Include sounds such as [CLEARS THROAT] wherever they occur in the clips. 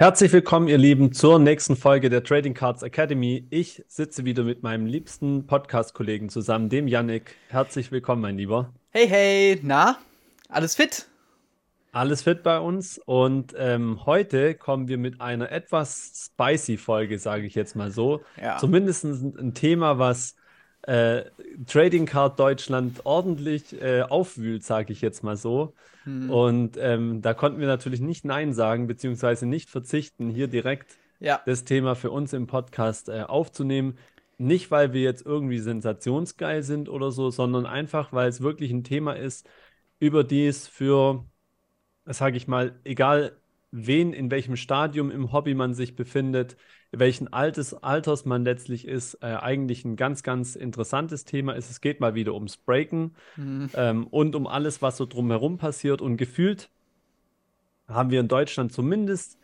Herzlich willkommen, ihr Lieben, zur nächsten Folge der Trading Cards Academy. Ich sitze wieder mit meinem liebsten Podcast-Kollegen zusammen, dem Yannick. Herzlich willkommen, mein Lieber. Hey, hey, na, alles fit? Alles fit bei uns und ähm, heute kommen wir mit einer etwas spicy Folge, sage ich jetzt mal so. Ja. Zumindest ein, ein Thema, was äh, Trading Card Deutschland ordentlich äh, aufwühlt, sage ich jetzt mal so. Mhm. Und ähm, da konnten wir natürlich nicht Nein sagen, beziehungsweise nicht verzichten, hier direkt ja. das Thema für uns im Podcast äh, aufzunehmen. Nicht, weil wir jetzt irgendwie sensationsgeil sind oder so, sondern einfach, weil es wirklich ein Thema ist, über die es für, sage ich mal, egal wen, in welchem Stadium im Hobby man sich befindet, welchen Altes, Alters man letztlich ist, äh, eigentlich ein ganz, ganz interessantes Thema ist. Es geht mal wieder ums Breaken mhm. ähm, und um alles, was so drumherum passiert. Und gefühlt haben wir in Deutschland zumindest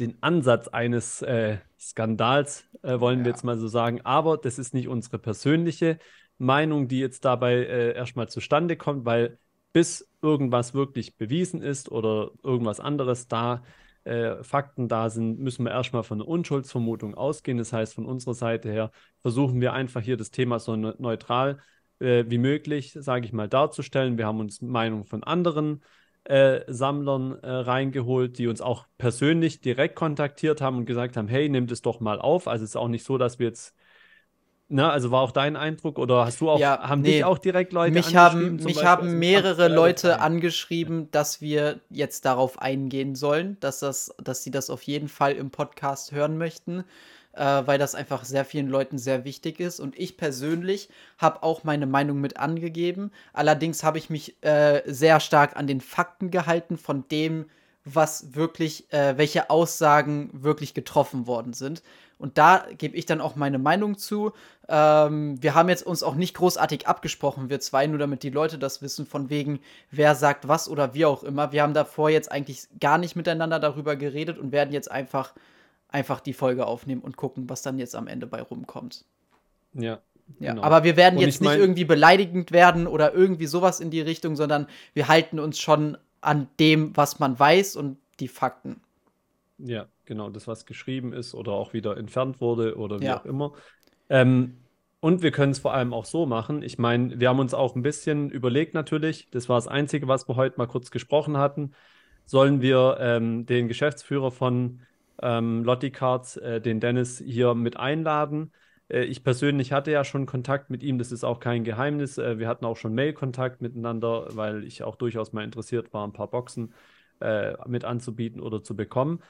den Ansatz eines äh, Skandals, äh, wollen ja. wir jetzt mal so sagen. Aber das ist nicht unsere persönliche Meinung, die jetzt dabei äh, erstmal zustande kommt, weil bis irgendwas wirklich bewiesen ist oder irgendwas anderes da äh, Fakten da sind, müssen wir erstmal von einer Unschuldsvermutung ausgehen. Das heißt, von unserer Seite her versuchen wir einfach hier das Thema so ne-, neutral äh, wie möglich, sage ich mal, darzustellen. Wir haben uns Meinungen von anderen äh, Sammlern äh, reingeholt, die uns auch persönlich direkt kontaktiert haben und gesagt haben, hey, nehmt es doch mal auf. Also es ist auch nicht so, dass wir jetzt na, also war auch dein Eindruck oder hast du auch, ja, haben nee, dich auch direkt Leute mich haben Mich Beispiel, haben mehrere Leute angeschrieben, dass wir jetzt darauf eingehen sollen, dass, das, dass sie das auf jeden Fall im Podcast hören möchten, äh, weil das einfach sehr vielen Leuten sehr wichtig ist. Und ich persönlich habe auch meine Meinung mit angegeben. Allerdings habe ich mich äh, sehr stark an den Fakten gehalten von dem, was wirklich, äh, welche Aussagen wirklich getroffen worden sind. Und da gebe ich dann auch meine Meinung zu. Ähm, wir haben jetzt uns auch nicht großartig abgesprochen, wir zwei, nur damit die Leute das wissen, von wegen, wer sagt was oder wie auch immer. Wir haben davor jetzt eigentlich gar nicht miteinander darüber geredet und werden jetzt einfach, einfach die Folge aufnehmen und gucken, was dann jetzt am Ende bei rumkommt. Ja. Ja, genau. aber wir werden jetzt nicht irgendwie beleidigend werden oder irgendwie sowas in die Richtung, sondern wir halten uns schon an dem, was man weiß und die Fakten. Ja, genau, das, was geschrieben ist oder auch wieder entfernt wurde oder wie ja. auch immer. Ähm, und wir können es vor allem auch so machen. Ich meine, wir haben uns auch ein bisschen überlegt natürlich, das war das Einzige, was wir heute mal kurz gesprochen hatten. Sollen wir ähm, den Geschäftsführer von ähm, Lotti Cards, äh, den Dennis, hier mit einladen? Äh, ich persönlich hatte ja schon Kontakt mit ihm, das ist auch kein Geheimnis. Äh, wir hatten auch schon Mail-Kontakt miteinander, weil ich auch durchaus mal interessiert war, ein paar Boxen äh, mit anzubieten oder zu bekommen.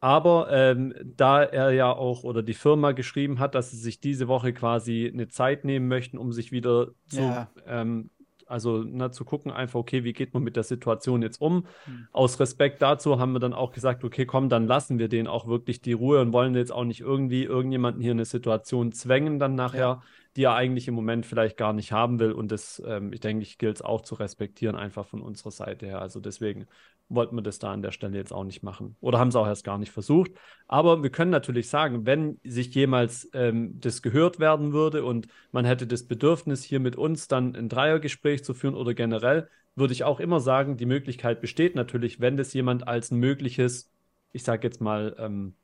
Aber ähm, da er ja auch oder die Firma geschrieben hat, dass sie sich diese Woche quasi eine Zeit nehmen möchten, um sich wieder zu, ja. ähm, also na, ne, zu gucken, einfach, okay, wie geht man mit der Situation jetzt um? Mhm. Aus Respekt dazu haben wir dann auch gesagt, okay, komm, dann lassen wir denen auch wirklich die Ruhe und wollen jetzt auch nicht irgendwie irgendjemanden hier in eine Situation zwängen, dann nachher, ja. Die er eigentlich im Moment vielleicht gar nicht haben will. Und das, ähm, ich denke, gilt es auch zu respektieren, einfach von unserer Seite her. Also deswegen wollten wir das da an der Stelle jetzt auch nicht machen. Oder haben es auch erst gar nicht versucht. Aber wir können natürlich sagen, wenn sich jemals ähm, das gehört werden würde und man hätte das Bedürfnis, hier mit uns dann ein Dreiergespräch zu führen oder generell, würde ich auch immer sagen, die Möglichkeit besteht natürlich, wenn das jemand als ein mögliches, ich sage jetzt mal, ähm,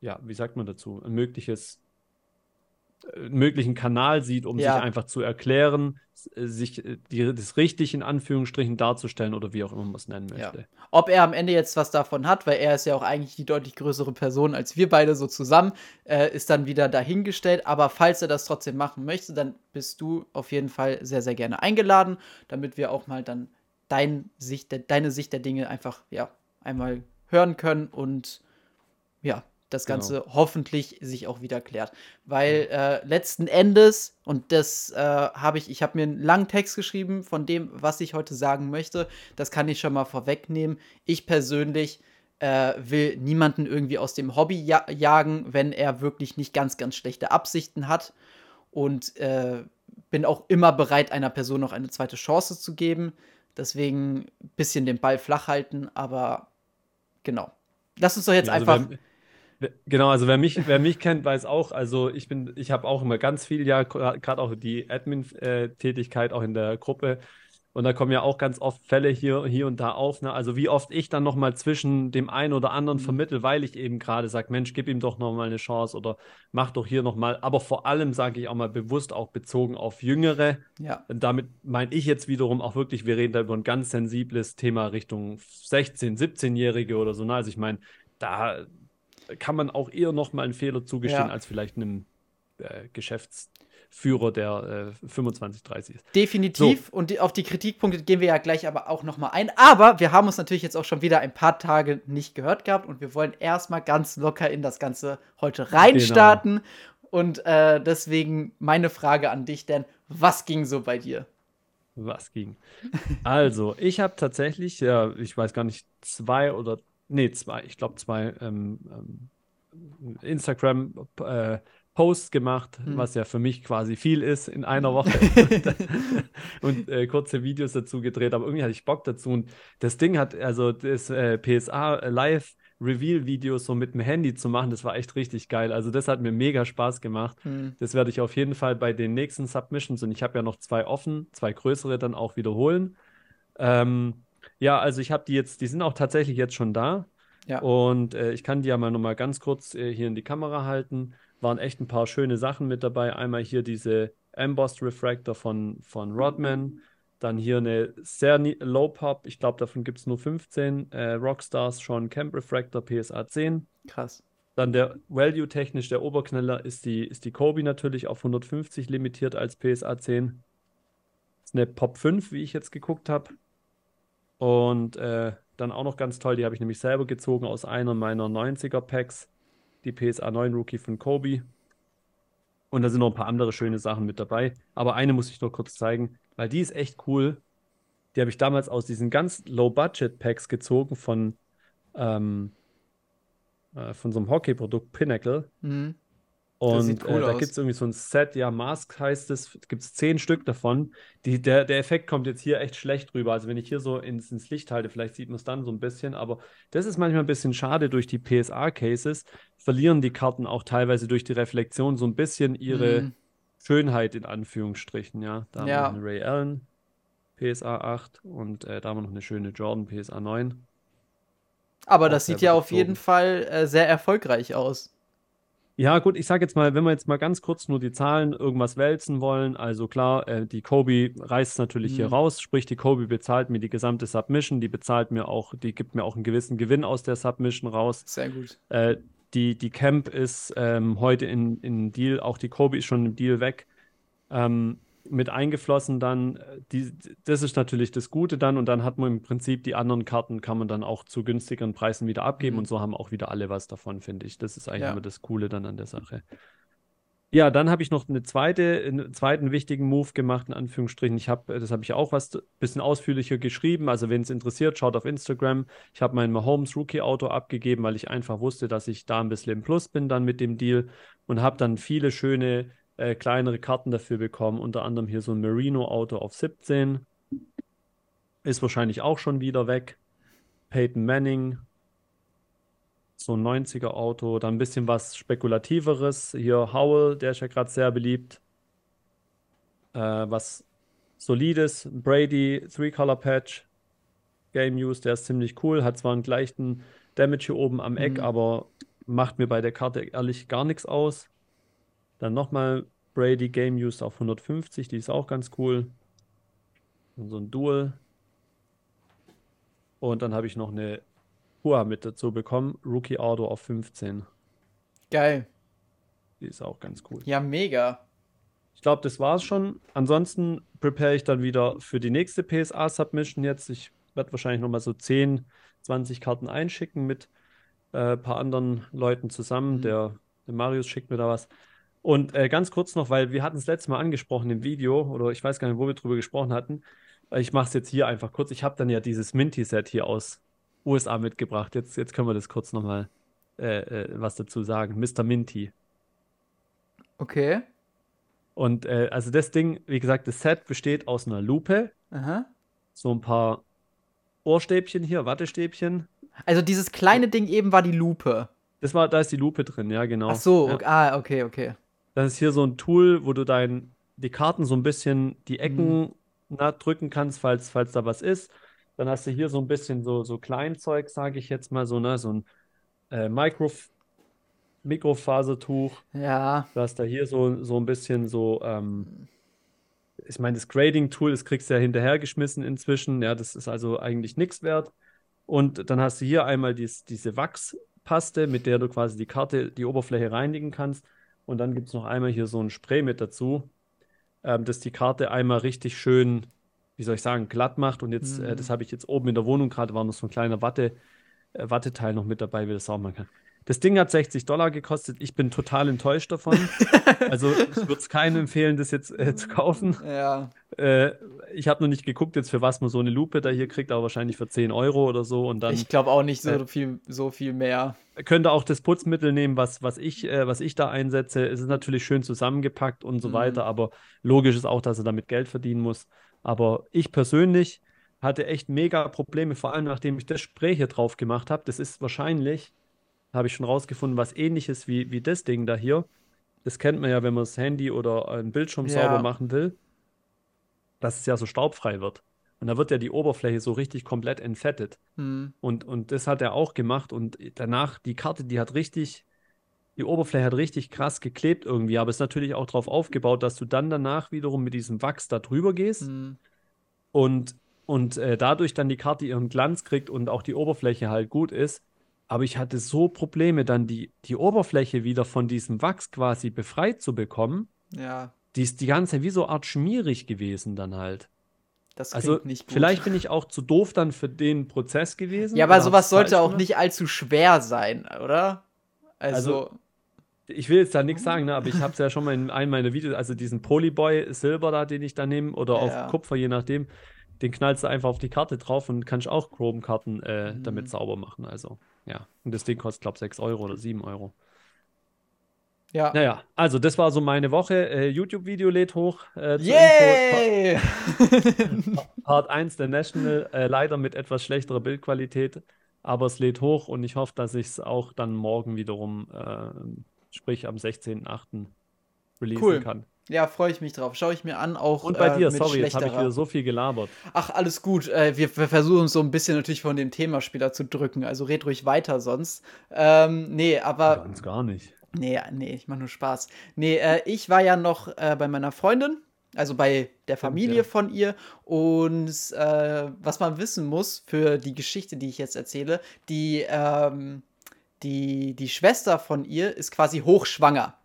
ja, wie sagt man dazu, ein mögliches möglichen Kanal sieht, um ja. sich einfach zu erklären, äh, sich äh, die, das richtig in Anführungsstrichen darzustellen oder wie auch immer man es nennen möchte. Ja. Ob er am Ende jetzt was davon hat, weil er ist ja auch eigentlich die deutlich größere Person als wir beide so zusammen, äh, ist dann wieder dahingestellt. Aber falls er das trotzdem machen möchte, dann bist du auf jeden Fall sehr, sehr gerne eingeladen, damit wir auch mal dann dein Sicht, deine Sicht der Dinge einfach ja einmal hören können und ja, das genau. Ganze genau. hoffentlich sich auch wieder klärt. Weil äh, letzten Endes, und das äh, habe ich, ich habe mir einen langen Text geschrieben von dem, was ich heute sagen möchte, das kann ich schon mal vorwegnehmen. Ich persönlich äh, will niemanden irgendwie aus dem Hobby ja jagen, wenn er wirklich nicht ganz, ganz schlechte Absichten hat. Und äh, bin auch immer bereit, einer Person noch eine zweite Chance zu geben. Deswegen ein bisschen den Ball flach halten, aber genau. Lass uns doch jetzt ja, also einfach. Genau, also wer mich, wer mich kennt, weiß auch, also ich bin, ich habe auch immer ganz viel, ja, gerade auch die Admin-Tätigkeit auch in der Gruppe. Und da kommen ja auch ganz oft Fälle hier, hier und da auf. Ne? Also wie oft ich dann nochmal zwischen dem einen oder anderen mhm. vermittel, weil ich eben gerade sage, Mensch, gib ihm doch nochmal eine Chance oder mach doch hier nochmal. Aber vor allem sage ich auch mal bewusst auch bezogen auf Jüngere. Ja. Damit meine ich jetzt wiederum auch wirklich, wir reden da über ein ganz sensibles Thema Richtung 16-, 17-Jährige oder so. Ne? Also ich meine, da kann man auch eher nochmal einen Fehler zugestehen ja. als vielleicht einem äh, Geschäfts- Führer, der äh, 25, 30 ist. Definitiv. So. Und die, auf die Kritikpunkte gehen wir ja gleich aber auch nochmal ein. Aber wir haben uns natürlich jetzt auch schon wieder ein paar Tage nicht gehört gehabt und wir wollen erstmal ganz locker in das Ganze heute reinstarten. Genau. Und äh, deswegen meine Frage an dich, denn was ging so bei dir? Was ging? Also, ich habe tatsächlich, ja, ich weiß gar nicht, zwei oder, nee, zwei, ich glaube zwei ähm, ähm, Instagram äh, Posts gemacht, mhm. was ja für mich quasi viel ist in einer Woche [LAUGHS] und äh, kurze Videos dazu gedreht, aber irgendwie hatte ich Bock dazu und das Ding hat, also das äh, PSA Live Reveal-Videos so mit dem Handy zu machen, das war echt richtig geil. Also das hat mir mega Spaß gemacht. Mhm. Das werde ich auf jeden Fall bei den nächsten Submissions und ich habe ja noch zwei offen, zwei größere dann auch wiederholen. Ähm, ja, also ich habe die jetzt, die sind auch tatsächlich jetzt schon da. Ja. Und äh, ich kann die ja mal nochmal ganz kurz äh, hier in die Kamera halten waren echt ein paar schöne Sachen mit dabei. Einmal hier diese Embossed Refractor von, von Rodman. Dann hier eine sehr Low Pop. Ich glaube, davon gibt es nur 15. Äh, Rockstars Sean Camp Refractor PSA 10. Krass. Dann der Value technisch, der Oberknaller ist die, ist die Kobe natürlich auf 150 limitiert als PSA 10. Das ist eine Pop 5, wie ich jetzt geguckt habe. Und äh, dann auch noch ganz toll, die habe ich nämlich selber gezogen aus einer meiner 90er Packs die PSA 9 Rookie von Kobe. Und da sind noch ein paar andere schöne Sachen mit dabei. Aber eine muss ich noch kurz zeigen, weil die ist echt cool. Die habe ich damals aus diesen ganz Low-Budget-Packs gezogen von, ähm, äh, von so einem Hockey-Produkt Pinnacle. Mhm. Und cool äh, da gibt es irgendwie so ein Set, ja, Mask heißt es, gibt es zehn Stück davon. Die, der, der Effekt kommt jetzt hier echt schlecht rüber. Also wenn ich hier so ins, ins Licht halte, vielleicht sieht man es dann so ein bisschen, aber das ist manchmal ein bisschen schade durch die PSA-Cases. Verlieren die Karten auch teilweise durch die Reflexion so ein bisschen ihre mhm. Schönheit in Anführungsstrichen, ja. Da ja. haben wir eine Ray Allen, PSA 8 und äh, da haben wir noch eine schöne Jordan, PSA 9. Aber auch das sieht ja auf jeden Fall äh, sehr erfolgreich aus. Ja, gut, ich sage jetzt mal, wenn wir jetzt mal ganz kurz nur die Zahlen irgendwas wälzen wollen, also klar, äh, die Kobe reißt natürlich mhm. hier raus, sprich, die Kobe bezahlt mir die gesamte Submission, die bezahlt mir auch, die gibt mir auch einen gewissen Gewinn aus der Submission raus. Sehr gut. Äh, die, die Camp ist ähm, heute in, in Deal, auch die Kobe ist schon im Deal weg. Ähm, mit eingeflossen dann, äh, die, das ist natürlich das Gute dann und dann hat man im Prinzip die anderen Karten, kann man dann auch zu günstigeren Preisen wieder abgeben mhm. und so haben auch wieder alle was davon, finde ich. Das ist eigentlich ja. immer das Coole dann an der Sache. Ja, dann habe ich noch eine zweite, einen zweiten wichtigen Move gemacht, in Anführungsstrichen. Ich habe, das habe ich auch was ein bisschen ausführlicher geschrieben. Also, wenn es interessiert, schaut auf Instagram. Ich habe mein Mahomes Rookie Auto abgegeben, weil ich einfach wusste, dass ich da ein bisschen im Plus bin dann mit dem Deal und habe dann viele schöne äh, kleinere Karten dafür bekommen. Unter anderem hier so ein Merino-Auto auf 17. Ist wahrscheinlich auch schon wieder weg. Peyton Manning. So ein 90er Auto. Dann ein bisschen was Spekulativeres. Hier Howell, der ist ja gerade sehr beliebt. Äh, was Solides. Brady, Three-Color Patch. Game Use, der ist ziemlich cool. Hat zwar einen gleichen Damage hier oben am Eck, mhm. aber macht mir bei der Karte ehrlich gar nichts aus. Dann nochmal Brady Game Used auf 150, die ist auch ganz cool. Und so ein Dual. Und dann habe ich noch eine Hua mit dazu bekommen. Rookie Auto auf 15. Geil. Die ist auch ganz cool. Ja, mega. Ich glaube, das war's schon. Ansonsten prepare ich dann wieder für die nächste PSA-Submission jetzt. Ich werde wahrscheinlich nochmal so 10, 20 Karten einschicken mit ein äh, paar anderen Leuten zusammen. Mhm. Der, der Marius schickt mir da was. Und äh, ganz kurz noch, weil wir hatten es letztes Mal angesprochen im Video, oder ich weiß gar nicht, wo wir drüber gesprochen hatten. Äh, ich mache es jetzt hier einfach kurz. Ich habe dann ja dieses Minty-Set hier aus USA mitgebracht. Jetzt, jetzt können wir das kurz nochmal äh, äh, was dazu sagen. Mr. Minty. Okay. Und äh, also das Ding, wie gesagt, das Set besteht aus einer Lupe, Aha. so ein paar Ohrstäbchen hier, Wattestäbchen. Also dieses kleine Ding eben war die Lupe. Das war, da ist die Lupe drin, ja, genau. Ach so, ja. ah, okay, okay. Das ist hier so ein Tool, wo du dein, die Karten so ein bisschen, die Ecken mhm. na, drücken kannst, falls, falls da was ist. Dann hast du hier so ein bisschen so, so Kleinzeug, sage ich jetzt mal so, ne? So ein äh, Micro, Mikrofasertuch. Ja. Du hast da hier so, so ein bisschen so, ähm, ich meine, das Grading-Tool, das kriegst du ja hinterhergeschmissen inzwischen. Ja, das ist also eigentlich nichts wert. Und dann hast du hier einmal dies, diese Wachspaste, mit der du quasi die Karte, die Oberfläche reinigen kannst. Und dann gibt es noch einmal hier so ein Spray mit dazu, ähm, das die Karte einmal richtig schön, wie soll ich sagen, glatt macht. Und jetzt, äh, mhm. äh, das habe ich jetzt oben in der Wohnung gerade, war noch so ein kleiner Watte, äh, Watteteil noch mit dabei, wie das auch machen kann. Das Ding hat 60 Dollar gekostet. Ich bin total enttäuscht davon. [LAUGHS] also ich würde es keinem empfehlen, das jetzt äh, zu kaufen. Ja. Äh, ich habe noch nicht geguckt, jetzt für was man so eine Lupe da hier kriegt, aber wahrscheinlich für 10 Euro oder so. Und dann, ich glaube auch nicht so, äh, viel, so viel mehr. Könnte auch das Putzmittel nehmen, was, was, ich, äh, was ich da einsetze. Es ist natürlich schön zusammengepackt und so mhm. weiter, aber logisch ist auch, dass er damit Geld verdienen muss. Aber ich persönlich hatte echt mega Probleme, vor allem nachdem ich das Spray hier drauf gemacht habe. Das ist wahrscheinlich habe ich schon rausgefunden, was ähnliches wie, wie das Ding da hier. Das kennt man ja, wenn man das Handy oder einen Bildschirm ja. sauber machen will, dass es ja so staubfrei wird. Und da wird ja die Oberfläche so richtig komplett entfettet. Hm. Und, und das hat er auch gemacht. Und danach, die Karte, die hat richtig, die Oberfläche hat richtig krass geklebt irgendwie. Aber es ist natürlich auch darauf aufgebaut, dass du dann danach wiederum mit diesem Wachs da drüber gehst. Hm. Und, und äh, dadurch dann die Karte ihren Glanz kriegt und auch die Oberfläche halt gut ist. Aber ich hatte so Probleme, dann die, die Oberfläche wieder von diesem Wachs quasi befreit zu bekommen. Ja. Die ist die ganze Zeit wie so Art schmierig gewesen dann halt. Das also nicht gut. vielleicht bin ich auch zu doof dann für den Prozess gewesen. Ja, aber sowas sollte auch nicht allzu schwer sein, oder? Also, also ich will jetzt da nichts sagen, ne, aber ich habe es ja schon mal in einem meiner Videos, also diesen Polyboy Silber da, den ich da nehme, oder [LAUGHS] ja. auf Kupfer, je nachdem, den knallst du einfach auf die Karte drauf und kannst auch Chrome-Karten äh, mhm. damit sauber machen. Also. Ja, und das Ding kostet, glaube ich, 6 Euro oder 7 Euro. Ja. Naja, also das war so meine Woche. Äh, YouTube-Video lädt hoch. Äh, Yay! Part 1 der National, äh, leider mit etwas schlechterer Bildqualität, aber es lädt hoch und ich hoffe, dass ich es auch dann morgen wiederum, äh, sprich am 16.08. releasen cool. kann. Ja, freue ich mich drauf. Schaue ich mir an, auch. Und bei äh, dir, sorry, jetzt habe ich wieder so viel gelabert. Ach, alles gut. Äh, wir, wir, versuchen uns so ein bisschen natürlich von dem Themaspieler zu drücken. Also red ruhig weiter sonst. Ähm, nee, aber. Ganz gar nicht. Nee, nee, ich mache nur Spaß. Nee, äh, ich war ja noch äh, bei meiner Freundin, also bei der Familie ja. von ihr. Und äh, was man wissen muss für die Geschichte, die ich jetzt erzähle, die, ähm, die, die Schwester von ihr ist quasi hochschwanger.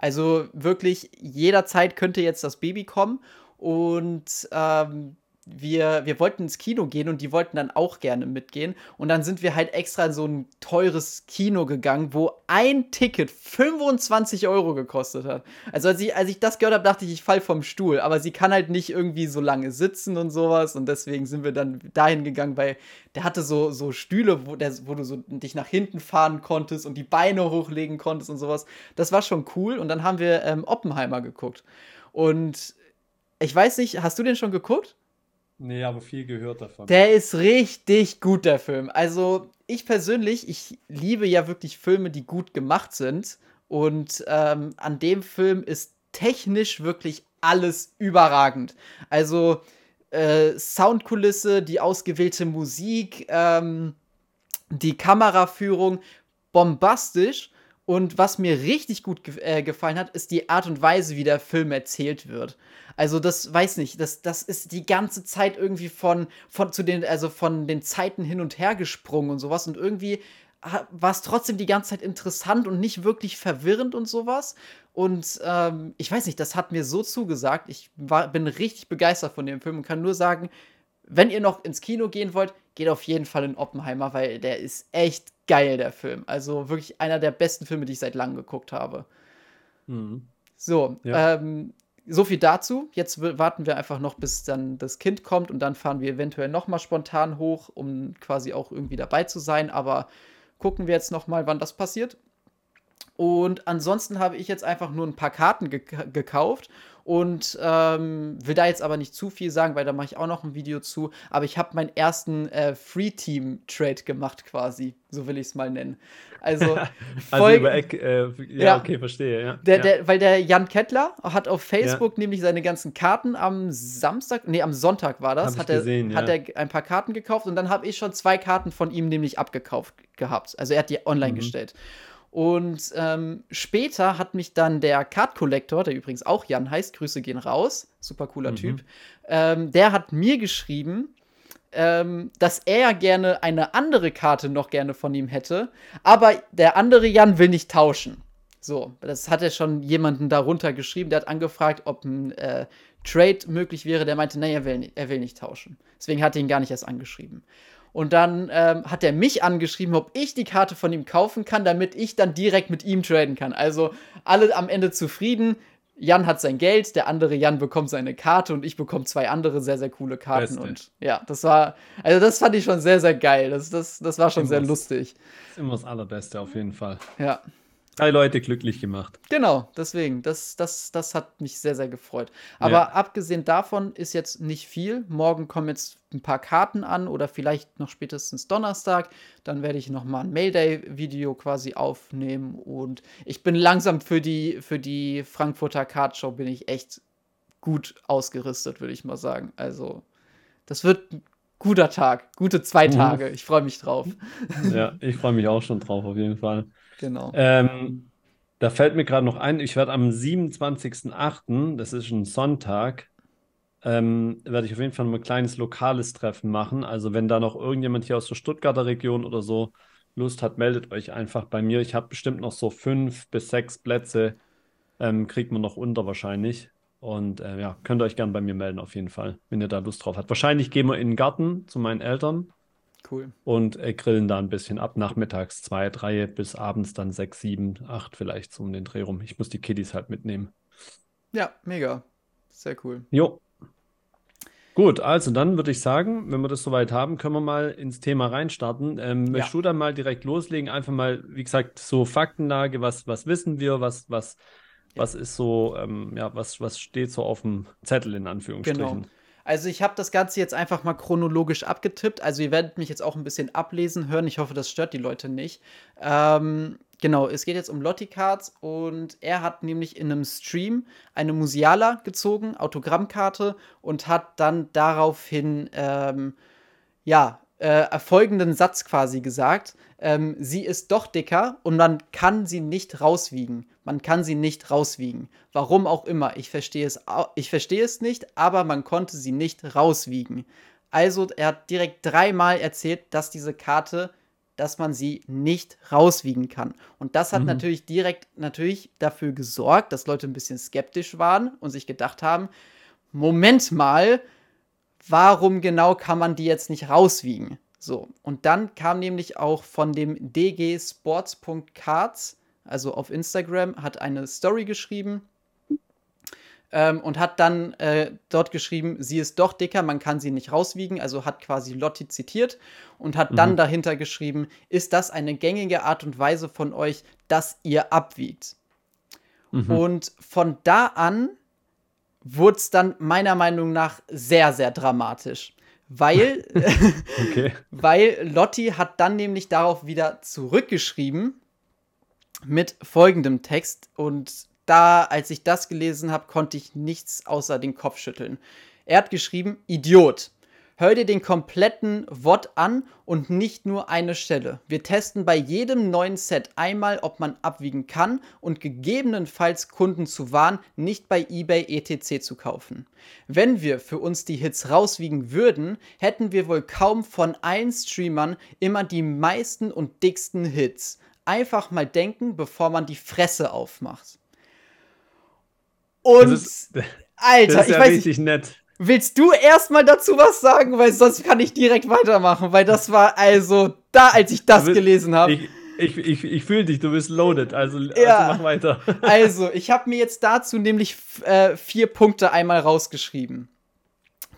Also wirklich jederzeit könnte jetzt das Baby kommen und ähm, wir, wir wollten ins Kino gehen und die wollten dann auch gerne mitgehen. Und dann sind wir halt extra in so ein teures Kino gegangen, wo ein Ticket 25 Euro gekostet hat. Also als ich, als ich das gehört habe, dachte ich, ich fall vom Stuhl. Aber sie kann halt nicht irgendwie so lange sitzen und sowas. Und deswegen sind wir dann dahin gegangen, weil der hatte so, so Stühle, wo, der, wo du so dich nach hinten fahren konntest und die Beine hochlegen konntest und sowas. Das war schon cool. Und dann haben wir ähm, Oppenheimer geguckt. Und ich weiß nicht, hast du den schon geguckt? Nee, aber viel gehört davon. Der ist richtig gut, der Film. Also, ich persönlich, ich liebe ja wirklich Filme, die gut gemacht sind. Und ähm, an dem Film ist technisch wirklich alles überragend. Also, äh, Soundkulisse, die ausgewählte Musik, ähm, die Kameraführung, bombastisch. Und was mir richtig gut ge äh, gefallen hat, ist die Art und Weise, wie der Film erzählt wird. Also das weiß nicht, das, das ist die ganze Zeit irgendwie von, von zu den, also von den Zeiten hin und her gesprungen und sowas. Und irgendwie war es trotzdem die ganze Zeit interessant und nicht wirklich verwirrend und sowas. Und ähm, ich weiß nicht, das hat mir so zugesagt. Ich war, bin richtig begeistert von dem Film und kann nur sagen, wenn ihr noch ins Kino gehen wollt, geht auf jeden Fall in Oppenheimer, weil der ist echt geil, der Film. Also wirklich einer der besten Filme, die ich seit langem geguckt habe. Mhm. So, ja. ähm, so viel dazu. Jetzt warten wir einfach noch, bis dann das Kind kommt und dann fahren wir eventuell noch mal spontan hoch, um quasi auch irgendwie dabei zu sein. Aber gucken wir jetzt noch mal, wann das passiert. Und ansonsten habe ich jetzt einfach nur ein paar Karten ge gekauft und ähm, will da jetzt aber nicht zu viel sagen, weil da mache ich auch noch ein Video zu. Aber ich habe meinen ersten äh, Free-Team-Trade gemacht quasi, so will ich es mal nennen. Also, [LAUGHS] also über Eck, äh, ja, ja, okay, verstehe, ja. Der. Der, weil der Jan Kettler hat auf Facebook ja. nämlich seine ganzen Karten am Samstag, nee, am Sonntag war das, hat, er, gesehen, hat er ein paar Karten gekauft und dann habe ich schon zwei Karten von ihm nämlich abgekauft gehabt. Also er hat die online mhm. gestellt. Und ähm, später hat mich dann der Card Collector, der übrigens auch Jan heißt, Grüße gehen raus, super cooler mhm. Typ, ähm, der hat mir geschrieben, ähm, dass er gerne eine andere Karte noch gerne von ihm hätte, aber der andere Jan will nicht tauschen. So, das hat er schon jemanden darunter geschrieben, der hat angefragt, ob ein äh, Trade möglich wäre. Der meinte, nee, er will, er will nicht tauschen. Deswegen hat er ihn gar nicht erst angeschrieben. Und dann ähm, hat er mich angeschrieben, ob ich die Karte von ihm kaufen kann, damit ich dann direkt mit ihm traden kann. Also alle am Ende zufrieden. Jan hat sein Geld, der andere Jan bekommt seine Karte und ich bekomme zwei andere sehr, sehr coole Karten. Beste. Und ja, das war, also das fand ich schon sehr, sehr geil. Das, das, das war schon immer sehr lustig. Das ist immer das Allerbeste auf jeden Fall. Ja drei Leute glücklich gemacht. Genau, deswegen. Das, das, das hat mich sehr, sehr gefreut. Aber ja. abgesehen davon ist jetzt nicht viel. Morgen kommen jetzt ein paar Karten an oder vielleicht noch spätestens Donnerstag. Dann werde ich nochmal ein Mayday-Video quasi aufnehmen. Und ich bin langsam für die, für die Frankfurter Kartshow bin ich echt gut ausgerüstet, würde ich mal sagen. Also, das wird ein guter Tag, gute zwei mhm. Tage. Ich freue mich drauf. Ja, ich freue mich auch schon drauf, auf jeden Fall. Genau. Ähm, da fällt mir gerade noch ein, ich werde am 27.08., das ist ein Sonntag, ähm, werde ich auf jeden Fall ein kleines lokales Treffen machen. Also wenn da noch irgendjemand hier aus der Stuttgarter Region oder so Lust hat, meldet euch einfach bei mir. Ich habe bestimmt noch so fünf bis sechs Plätze, ähm, kriegt man noch unter wahrscheinlich. Und äh, ja, könnt ihr euch gern bei mir melden auf jeden Fall, wenn ihr da Lust drauf habt. Wahrscheinlich gehen wir in den Garten zu meinen Eltern. Cool. Und äh, grillen da ein bisschen ab, nachmittags zwei, drei bis abends dann sechs, sieben, acht vielleicht so um den Dreh rum. Ich muss die Kiddies halt mitnehmen. Ja, mega. Sehr cool. Jo. Gut, also dann würde ich sagen, wenn wir das soweit haben, können wir mal ins Thema reinstarten. Ähm, ja. Möchtest du dann mal direkt loslegen? Einfach mal, wie gesagt, so Faktenlage, was, was wissen wir, was, was, ja. was ist so, ähm, ja, was, was steht so auf dem Zettel in Anführungsstrichen? Genau. Also ich habe das Ganze jetzt einfach mal chronologisch abgetippt. Also ihr werdet mich jetzt auch ein bisschen ablesen hören. Ich hoffe, das stört die Leute nicht. Ähm, genau, es geht jetzt um Lotti Cards und er hat nämlich in einem Stream eine Musiala gezogen, Autogrammkarte, und hat dann daraufhin, ähm, ja, äh, folgenden Satz quasi gesagt. Ähm, sie ist doch dicker und man kann sie nicht rauswiegen. Man kann sie nicht rauswiegen. Warum auch immer. Ich verstehe es, ich verstehe es nicht, aber man konnte sie nicht rauswiegen. Also er hat direkt dreimal erzählt, dass diese Karte, dass man sie nicht rauswiegen kann. Und das hat mhm. natürlich direkt natürlich dafür gesorgt, dass Leute ein bisschen skeptisch waren und sich gedacht haben, Moment mal, warum genau kann man die jetzt nicht rauswiegen? So, und dann kam nämlich auch von dem dgsports.cards, also auf Instagram, hat eine Story geschrieben ähm, und hat dann äh, dort geschrieben, sie ist doch dicker, man kann sie nicht rauswiegen, also hat quasi Lotti zitiert und hat mhm. dann dahinter geschrieben, ist das eine gängige Art und Weise von euch, dass ihr abwiegt? Mhm. Und von da an wurde es dann meiner Meinung nach sehr, sehr dramatisch. Weil, [LAUGHS] okay. [LAUGHS] weil Lotti hat dann nämlich darauf wieder zurückgeschrieben mit folgendem Text. Und da, als ich das gelesen habe, konnte ich nichts außer den Kopf schütteln. Er hat geschrieben, Idiot. Hör dir den kompletten WOT an und nicht nur eine Stelle. Wir testen bei jedem neuen Set einmal, ob man abwiegen kann und gegebenenfalls Kunden zu warnen, nicht bei eBay ETC zu kaufen. Wenn wir für uns die Hits rauswiegen würden, hätten wir wohl kaum von allen Streamern immer die meisten und dicksten Hits. Einfach mal denken, bevor man die Fresse aufmacht. Und [LAUGHS] das ist, Alter, das ist ja ich weiß richtig nicht, nett. Willst du erstmal dazu was sagen? Weil sonst kann ich direkt weitermachen, weil das war also da, als ich das gelesen habe. Ich, ich, ich, ich fühle dich, du bist loaded, also, also ja. also mach weiter. [LAUGHS] also, ich habe mir jetzt dazu nämlich äh, vier Punkte einmal rausgeschrieben.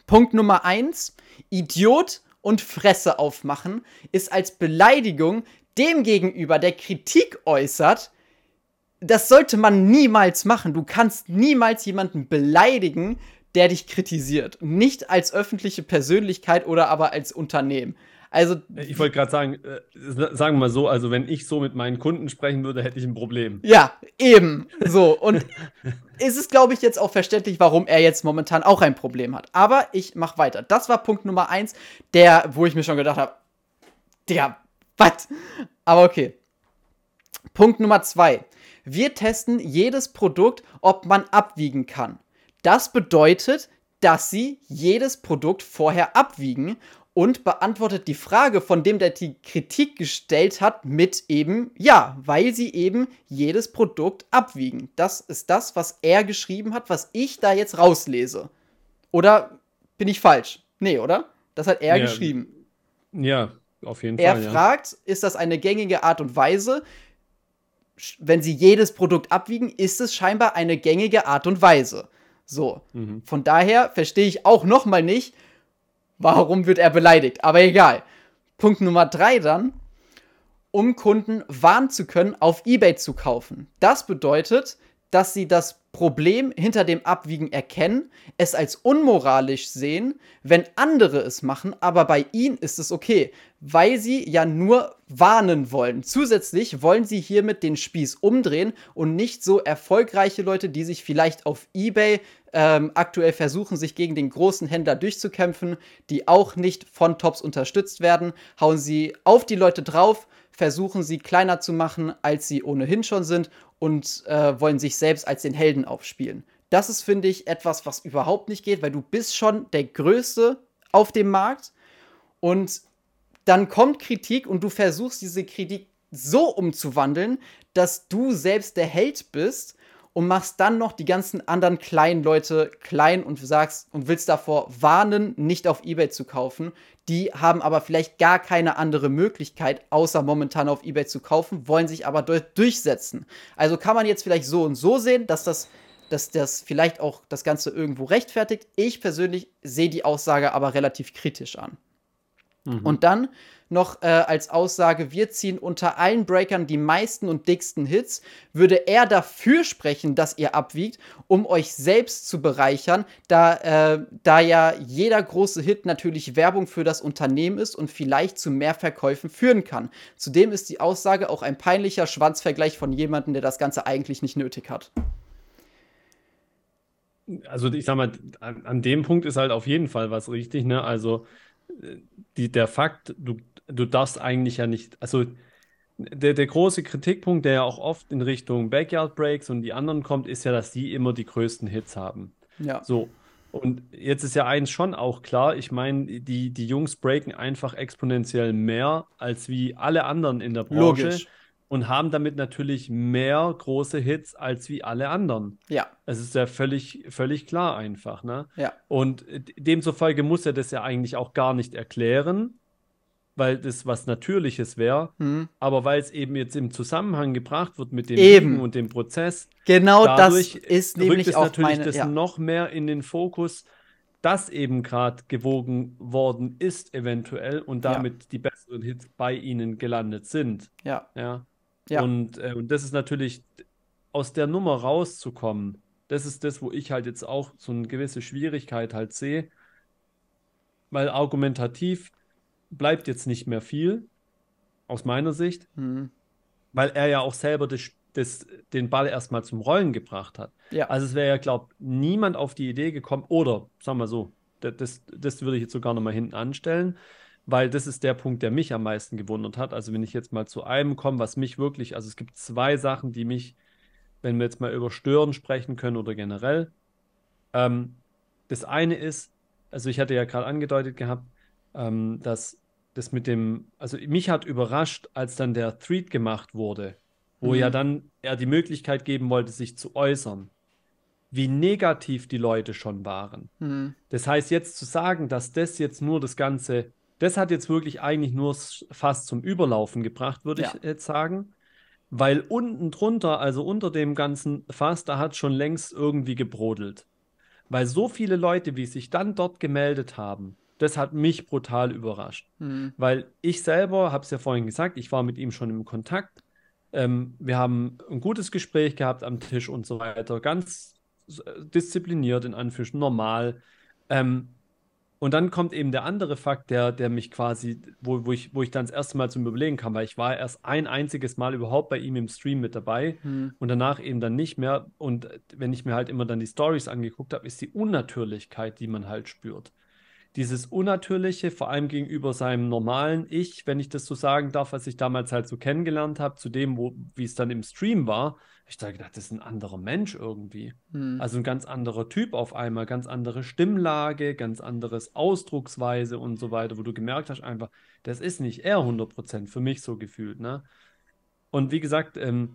Punkt Nummer eins: Idiot und Fresse aufmachen ist als Beleidigung dem gegenüber, der Kritik äußert, das sollte man niemals machen. Du kannst niemals jemanden beleidigen, der dich kritisiert. Nicht als öffentliche Persönlichkeit oder aber als Unternehmen. Also, ich wollte gerade sagen, äh, sagen wir mal so, also wenn ich so mit meinen Kunden sprechen würde, hätte ich ein Problem. Ja, eben. So. Und [LAUGHS] es ist, glaube ich, jetzt auch verständlich, warum er jetzt momentan auch ein Problem hat. Aber ich mache weiter. Das war Punkt Nummer eins, der, wo ich mir schon gedacht habe, der, was? Aber okay. Punkt Nummer zwei. Wir testen jedes Produkt, ob man abwiegen kann. Das bedeutet, dass sie jedes Produkt vorher abwiegen und beantwortet die Frage von dem, der die Kritik gestellt hat, mit eben ja, weil sie eben jedes Produkt abwiegen. Das ist das, was er geschrieben hat, was ich da jetzt rauslese. Oder bin ich falsch? Nee, oder? Das hat er ja, geschrieben. Ja, auf jeden er Fall. Er fragt, ja. ist das eine gängige Art und Weise? Wenn sie jedes Produkt abwiegen, ist es scheinbar eine gängige Art und Weise. So. Mhm. Von daher verstehe ich auch noch mal nicht, Warum wird er beleidigt? Aber egal. Punkt Nummer drei dann, um Kunden warnen zu können, auf eBay zu kaufen. Das bedeutet, dass sie das Problem hinter dem Abwiegen erkennen, es als unmoralisch sehen, wenn andere es machen, aber bei ihnen ist es okay, weil sie ja nur warnen wollen. Zusätzlich wollen sie hiermit den Spieß umdrehen und nicht so erfolgreiche Leute, die sich vielleicht auf eBay ähm, aktuell versuchen, sich gegen den großen Händler durchzukämpfen, die auch nicht von Tops unterstützt werden, hauen sie auf die Leute drauf, versuchen sie kleiner zu machen, als sie ohnehin schon sind und äh, wollen sich selbst als den Helden aufspielen. Das ist, finde ich, etwas, was überhaupt nicht geht, weil du bist schon der Größte auf dem Markt und dann kommt Kritik und du versuchst diese Kritik so umzuwandeln, dass du selbst der Held bist und machst dann noch die ganzen anderen kleinen Leute klein und sagst und willst davor warnen, nicht auf eBay zu kaufen. Die haben aber vielleicht gar keine andere Möglichkeit, außer momentan auf eBay zu kaufen, wollen sich aber durchsetzen. Also kann man jetzt vielleicht so und so sehen, dass das dass das vielleicht auch das Ganze irgendwo rechtfertigt. Ich persönlich sehe die Aussage aber relativ kritisch an. Mhm. Und dann noch äh, als Aussage, wir ziehen unter allen Breakern die meisten und dicksten Hits, würde er dafür sprechen, dass ihr abwiegt, um euch selbst zu bereichern, da, äh, da ja jeder große Hit natürlich Werbung für das Unternehmen ist und vielleicht zu mehr Verkäufen führen kann. Zudem ist die Aussage auch ein peinlicher Schwanzvergleich von jemandem, der das Ganze eigentlich nicht nötig hat. Also ich sag mal, an, an dem Punkt ist halt auf jeden Fall was richtig, ne? Also die, der Fakt, du, du darfst eigentlich ja nicht, also der, der große Kritikpunkt, der ja auch oft in Richtung Backyard Breaks und die anderen kommt, ist ja, dass die immer die größten Hits haben. Ja. So. Und jetzt ist ja eins schon auch klar, ich meine, die, die Jungs breaken einfach exponentiell mehr als wie alle anderen in der Branche. Logisch und haben damit natürlich mehr große Hits als wie alle anderen. Ja. Es ist ja völlig, völlig klar einfach, ne? Ja. Und demzufolge muss er das ja eigentlich auch gar nicht erklären, weil das was Natürliches wäre. Mhm. Aber weil es eben jetzt im Zusammenhang gebracht wird mit dem eben. und dem Prozess. Genau das ist nämlich es auch natürlich meine, das ja. noch mehr in den Fokus, dass eben gerade gewogen worden ist, eventuell, und damit ja. die besseren Hits bei ihnen gelandet sind. Ja. Ja. Ja. Und, äh, und das ist natürlich, aus der Nummer rauszukommen, das ist das, wo ich halt jetzt auch so eine gewisse Schwierigkeit halt sehe, weil argumentativ bleibt jetzt nicht mehr viel, aus meiner Sicht, mhm. weil er ja auch selber das, das, den Ball erstmal zum Rollen gebracht hat. Ja. Also es wäre ja, glaube ich, niemand auf die Idee gekommen, oder, sagen wir so, das, das, das würde ich jetzt sogar nochmal hinten anstellen weil das ist der Punkt, der mich am meisten gewundert hat. Also wenn ich jetzt mal zu einem komme, was mich wirklich, also es gibt zwei Sachen, die mich, wenn wir jetzt mal über Stören sprechen können oder generell, ähm, das eine ist, also ich hatte ja gerade angedeutet gehabt, ähm, dass das mit dem, also mich hat überrascht, als dann der Thread gemacht wurde, wo mhm. ja dann er die Möglichkeit geben wollte, sich zu äußern, wie negativ die Leute schon waren. Mhm. Das heißt, jetzt zu sagen, dass das jetzt nur das Ganze das hat jetzt wirklich eigentlich nur fast zum Überlaufen gebracht, würde ja. ich jetzt sagen. Weil unten drunter, also unter dem ganzen Fass, da hat schon längst irgendwie gebrodelt. Weil so viele Leute, wie sich dann dort gemeldet haben, das hat mich brutal überrascht. Mhm. Weil ich selber, habe es ja vorhin gesagt, ich war mit ihm schon im Kontakt. Ähm, wir haben ein gutes Gespräch gehabt am Tisch und so weiter. Ganz diszipliniert, in Anführungsstrichen, normal. Ähm, und dann kommt eben der andere Fakt, der, der mich quasi, wo, wo, ich, wo ich dann das erste Mal zum Überlegen kam, weil ich war erst ein einziges Mal überhaupt bei ihm im Stream mit dabei hm. und danach eben dann nicht mehr. Und wenn ich mir halt immer dann die Stories angeguckt habe, ist die Unnatürlichkeit, die man halt spürt dieses Unnatürliche, vor allem gegenüber seinem normalen Ich, wenn ich das so sagen darf, was ich damals halt so kennengelernt habe, zu dem, wo, wie es dann im Stream war, ich da gedacht, das ist ein anderer Mensch irgendwie. Hm. Also ein ganz anderer Typ auf einmal, ganz andere Stimmlage, ganz anderes Ausdrucksweise und so weiter, wo du gemerkt hast, einfach, das ist nicht er 100% für mich so gefühlt, ne? Und wie gesagt, ähm,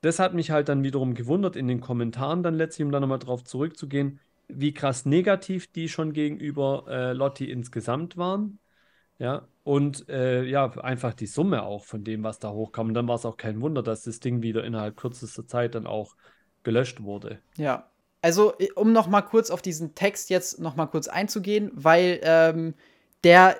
das hat mich halt dann wiederum gewundert in den Kommentaren dann letztlich, um dann nochmal drauf zurückzugehen wie krass negativ die schon gegenüber äh, Lotti insgesamt waren. Ja, und äh, ja, einfach die Summe auch von dem, was da hochkam. Und dann war es auch kein Wunder, dass das Ding wieder innerhalb kürzester Zeit dann auch gelöscht wurde. Ja, also um noch mal kurz auf diesen Text jetzt noch mal kurz einzugehen, weil ähm, der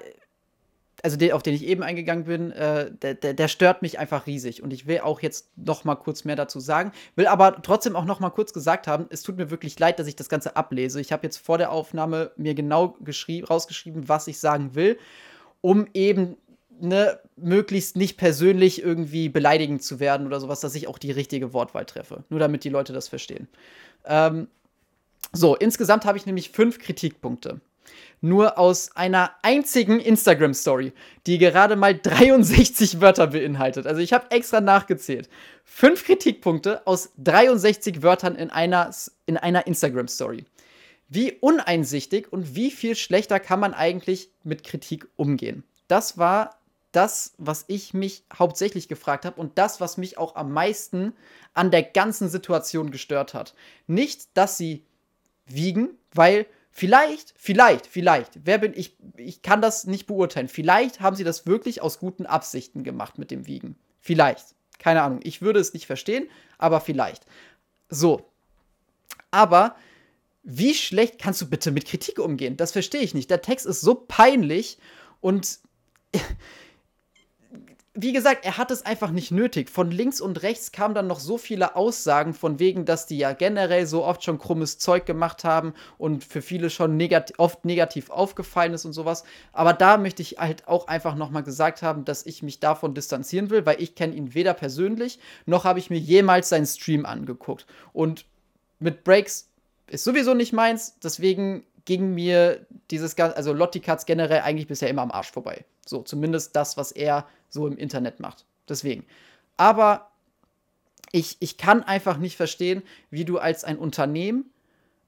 also den, auf den ich eben eingegangen bin, äh, der, der, der, stört mich einfach riesig. Und ich will auch jetzt noch mal kurz mehr dazu sagen, will aber trotzdem auch noch mal kurz gesagt haben, es tut mir wirklich leid, dass ich das Ganze ablese. Ich habe jetzt vor der Aufnahme mir genau rausgeschrieben, was ich sagen will, um eben ne, möglichst nicht persönlich irgendwie beleidigend zu werden oder sowas, dass ich auch die richtige Wortwahl treffe. Nur damit die Leute das verstehen. Ähm, so, insgesamt habe ich nämlich fünf Kritikpunkte nur aus einer einzigen Instagram-Story, die gerade mal [LAUGHS] 63 Wörter beinhaltet. Also ich habe extra nachgezählt. Fünf Kritikpunkte aus 63 Wörtern in einer, in einer Instagram-Story. Wie uneinsichtig und wie viel schlechter kann man eigentlich mit Kritik umgehen? Das war das, was ich mich hauptsächlich gefragt habe und das, was mich auch am meisten an der ganzen Situation gestört hat. Nicht, dass sie wiegen, weil Vielleicht, vielleicht, vielleicht, wer bin ich? Ich kann das nicht beurteilen. Vielleicht haben sie das wirklich aus guten Absichten gemacht mit dem Wiegen. Vielleicht. Keine Ahnung. Ich würde es nicht verstehen, aber vielleicht. So. Aber wie schlecht kannst du bitte mit Kritik umgehen? Das verstehe ich nicht. Der Text ist so peinlich und [LAUGHS] wie gesagt, er hat es einfach nicht nötig. Von links und rechts kamen dann noch so viele Aussagen von wegen, dass die ja generell so oft schon krummes Zeug gemacht haben und für viele schon negat oft negativ aufgefallen ist und sowas. Aber da möchte ich halt auch einfach nochmal gesagt haben, dass ich mich davon distanzieren will, weil ich kenne ihn weder persönlich, noch habe ich mir jemals seinen Stream angeguckt. Und mit Breaks ist sowieso nicht meins, deswegen ging mir dieses ganze, also Lotti Cuts generell eigentlich bisher immer am Arsch vorbei. So, zumindest das, was er so im Internet macht. Deswegen. Aber ich, ich kann einfach nicht verstehen, wie du als ein Unternehmen,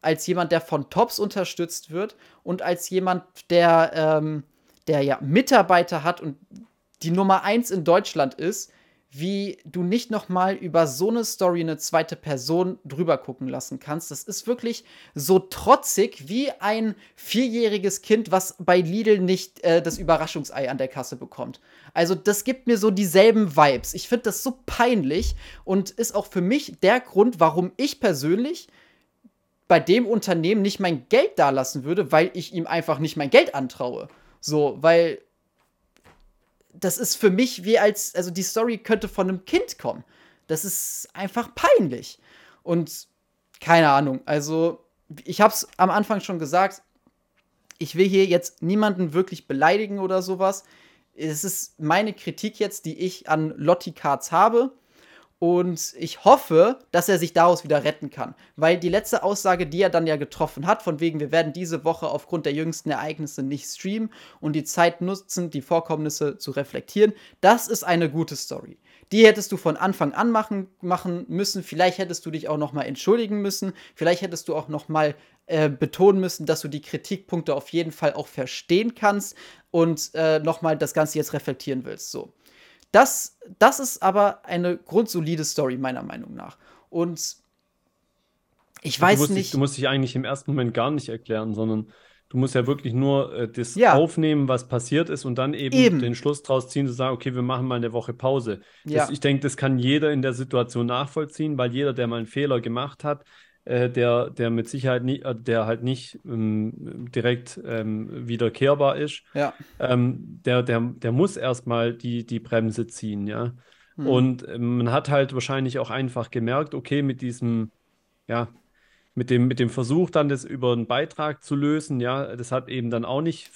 als jemand, der von Tops unterstützt wird und als jemand, der, ähm, der ja Mitarbeiter hat und die Nummer eins in Deutschland ist, wie du nicht noch mal über so eine Story eine zweite Person drüber gucken lassen kannst. Das ist wirklich so trotzig wie ein vierjähriges Kind, was bei Lidl nicht äh, das Überraschungsei an der Kasse bekommt. Also das gibt mir so dieselben Vibes. Ich finde das so peinlich und ist auch für mich der Grund, warum ich persönlich bei dem Unternehmen nicht mein Geld dalassen würde, weil ich ihm einfach nicht mein Geld antraue. So, weil das ist für mich wie als, also die Story könnte von einem Kind kommen. Das ist einfach peinlich. Und keine Ahnung, also ich habe es am Anfang schon gesagt, ich will hier jetzt niemanden wirklich beleidigen oder sowas. Es ist meine Kritik jetzt, die ich an Lotti Cards habe. Und ich hoffe, dass er sich daraus wieder retten kann. Weil die letzte Aussage, die er dann ja getroffen hat, von wegen, wir werden diese Woche aufgrund der jüngsten Ereignisse nicht streamen und die Zeit nutzen, die Vorkommnisse zu reflektieren, das ist eine gute Story. Die hättest du von Anfang an machen, machen müssen. Vielleicht hättest du dich auch noch mal entschuldigen müssen. Vielleicht hättest du auch noch mal äh, betonen müssen, dass du die Kritikpunkte auf jeden Fall auch verstehen kannst und äh, noch mal das Ganze jetzt reflektieren willst. So. Das, das ist aber eine grundsolide Story, meiner Meinung nach. Und ich weiß du nicht. Dich, du musst dich eigentlich im ersten Moment gar nicht erklären, sondern du musst ja wirklich nur äh, das ja. aufnehmen, was passiert ist und dann eben, eben, den Schluss draus ziehen, zu sagen, okay, wir machen mal eine Woche Pause. Das, ja. Ich denke, das kann jeder in der Situation nachvollziehen, weil jeder, der mal einen Fehler gemacht hat, äh, der, der mit Sicherheit nie, äh, der halt nicht ähm, direkt ähm, wiederkehrbar ist, ja. ähm, der, der, der muss erstmal die, die Bremse ziehen, ja. Mhm. Und äh, man hat halt wahrscheinlich auch einfach gemerkt, okay, mit diesem, ja, mit dem, mit dem Versuch dann das über einen Beitrag zu lösen, ja, das hat eben dann auch nicht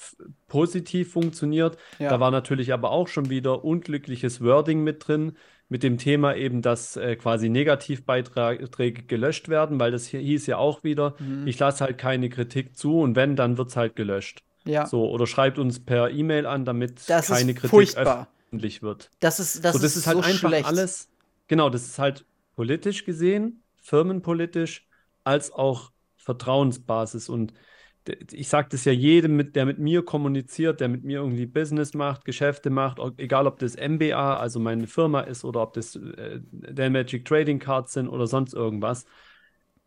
positiv funktioniert. Ja. Da war natürlich aber auch schon wieder unglückliches Wording mit drin, mit dem Thema eben, dass äh, quasi Negativbeiträge gelöscht werden, weil das hier hieß ja auch wieder, mhm. ich lasse halt keine Kritik zu und wenn, dann wird es halt gelöscht. Ja. So, oder schreibt uns per E-Mail an, damit das keine Kritik furchtbar. öffentlich wird. Das ist, das, so, das ist, ist halt so einfach schlecht. alles. Genau, das ist halt politisch gesehen, firmenpolitisch, als auch Vertrauensbasis. Und ich sage das ja jedem, der mit mir kommuniziert, der mit mir irgendwie Business macht, Geschäfte macht, egal ob das MBA, also meine Firma ist, oder ob das äh, der Magic Trading Cards sind oder sonst irgendwas.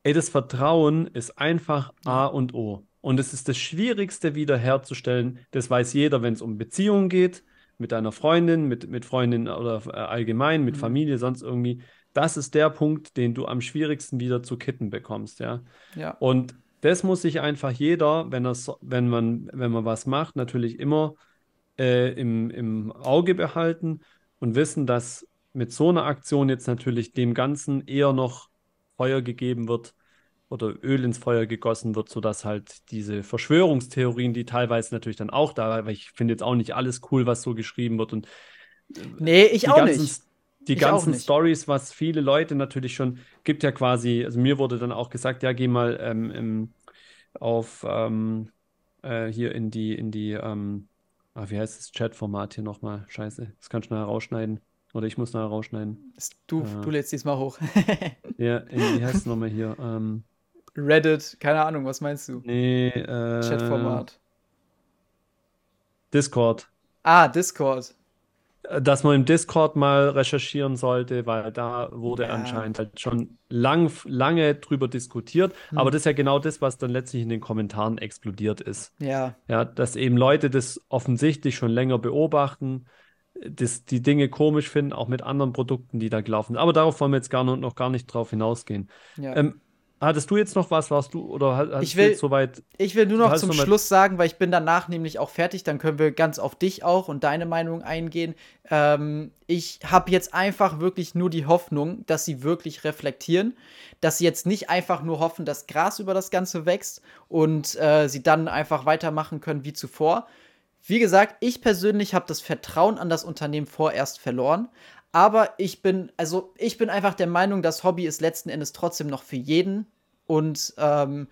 Ey, das Vertrauen ist einfach A und O. Und es ist das Schwierigste wiederherzustellen. Das weiß jeder, wenn es um Beziehungen geht, mit einer Freundin, mit, mit Freundin oder äh, allgemein, mit mhm. Familie, sonst irgendwie. Das ist der Punkt, den du am schwierigsten wieder zu kitten bekommst, ja. ja. Und das muss sich einfach jeder, wenn, wenn, man, wenn man was macht, natürlich immer äh, im, im Auge behalten und wissen, dass mit so einer Aktion jetzt natürlich dem Ganzen eher noch Feuer gegeben wird, oder Öl ins Feuer gegossen wird, sodass halt diese Verschwörungstheorien, die teilweise natürlich dann auch da, weil ich finde jetzt auch nicht alles cool, was so geschrieben wird und äh, Nee, ich auch ganzen, nicht. Die ich ganzen Stories, was viele Leute natürlich schon gibt ja quasi, also mir wurde dann auch gesagt, ja, geh mal ähm, im, auf ähm, äh, hier in die, in die, ähm, ah, wie heißt das Chat-Format hier nochmal? Scheiße, das kann schnell rausschneiden. Oder ich muss nachher rausschneiden. Du, äh, du lädst diesmal hoch. [LAUGHS] ja, in, wie heißt es [LAUGHS] nochmal hier? Ähm, Reddit, keine Ahnung, was meinst du? Nee, äh, Chatformat. Discord. Ah, Discord. Dass man im Discord mal recherchieren sollte, weil da wurde ja. anscheinend halt schon lang, lange drüber diskutiert. Hm. Aber das ist ja genau das, was dann letztlich in den Kommentaren explodiert ist. Ja. Ja, dass eben Leute das offensichtlich schon länger beobachten, das, die Dinge komisch finden, auch mit anderen Produkten, die da gelaufen sind. Aber darauf wollen wir jetzt gar noch, noch gar nicht drauf hinausgehen. Ja. Ähm, Hattest du jetzt noch was, warst du oder hast ich will, du jetzt soweit? Ich will nur noch zum Schluss sagen, weil ich bin danach nämlich auch fertig, dann können wir ganz auf dich auch und deine Meinung eingehen. Ähm, ich habe jetzt einfach wirklich nur die Hoffnung, dass sie wirklich reflektieren, dass sie jetzt nicht einfach nur hoffen, dass Gras über das Ganze wächst und äh, sie dann einfach weitermachen können wie zuvor. Wie gesagt, ich persönlich habe das Vertrauen an das Unternehmen vorerst verloren, aber ich bin, also ich bin einfach der Meinung, das Hobby ist letzten Endes trotzdem noch für jeden. Und ähm,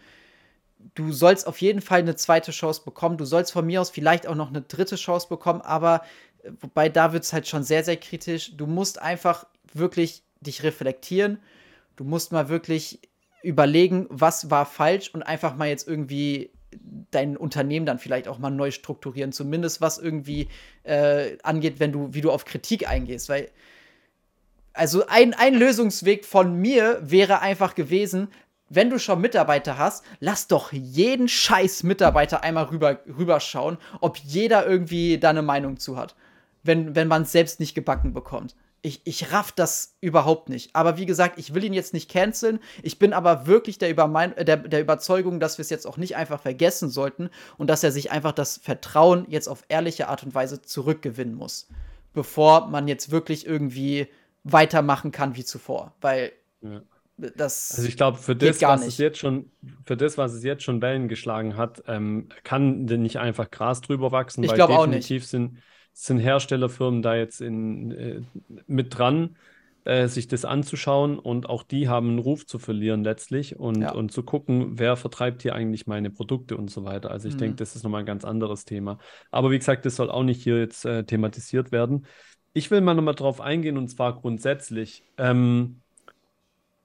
du sollst auf jeden Fall eine zweite Chance bekommen. Du sollst von mir aus vielleicht auch noch eine dritte Chance bekommen, aber äh, wobei da wird es halt schon sehr, sehr kritisch. Du musst einfach wirklich dich reflektieren. Du musst mal wirklich überlegen, was war falsch und einfach mal jetzt irgendwie dein Unternehmen dann vielleicht auch mal neu strukturieren, zumindest was irgendwie äh, angeht, wenn du, wie du auf Kritik eingehst, weil also ein, ein Lösungsweg von mir wäre einfach gewesen, wenn du schon Mitarbeiter hast, lass doch jeden scheiß Mitarbeiter einmal rüber, rüberschauen, ob jeder irgendwie da eine Meinung zu hat, wenn, wenn man es selbst nicht gebacken bekommt. Ich, ich raff das überhaupt nicht. Aber wie gesagt, ich will ihn jetzt nicht canceln. Ich bin aber wirklich der, Übermein der, der Überzeugung, dass wir es jetzt auch nicht einfach vergessen sollten und dass er sich einfach das Vertrauen jetzt auf ehrliche Art und Weise zurückgewinnen muss. Bevor man jetzt wirklich irgendwie weitermachen kann wie zuvor. Weil ja. das. Also ich glaube, für das, was nicht. es jetzt schon, für das, was es jetzt schon Wellen geschlagen hat, ähm, kann nicht einfach Gras drüber wachsen, ich weil definitiv auch nicht. sind sind Herstellerfirmen da jetzt in, äh, mit dran, äh, sich das anzuschauen und auch die haben einen Ruf zu verlieren letztlich und, ja. und zu gucken, wer vertreibt hier eigentlich meine Produkte und so weiter. Also ich mhm. denke, das ist nochmal ein ganz anderes Thema. Aber wie gesagt, das soll auch nicht hier jetzt äh, thematisiert werden. Ich will mal nochmal drauf eingehen und zwar grundsätzlich. Ähm,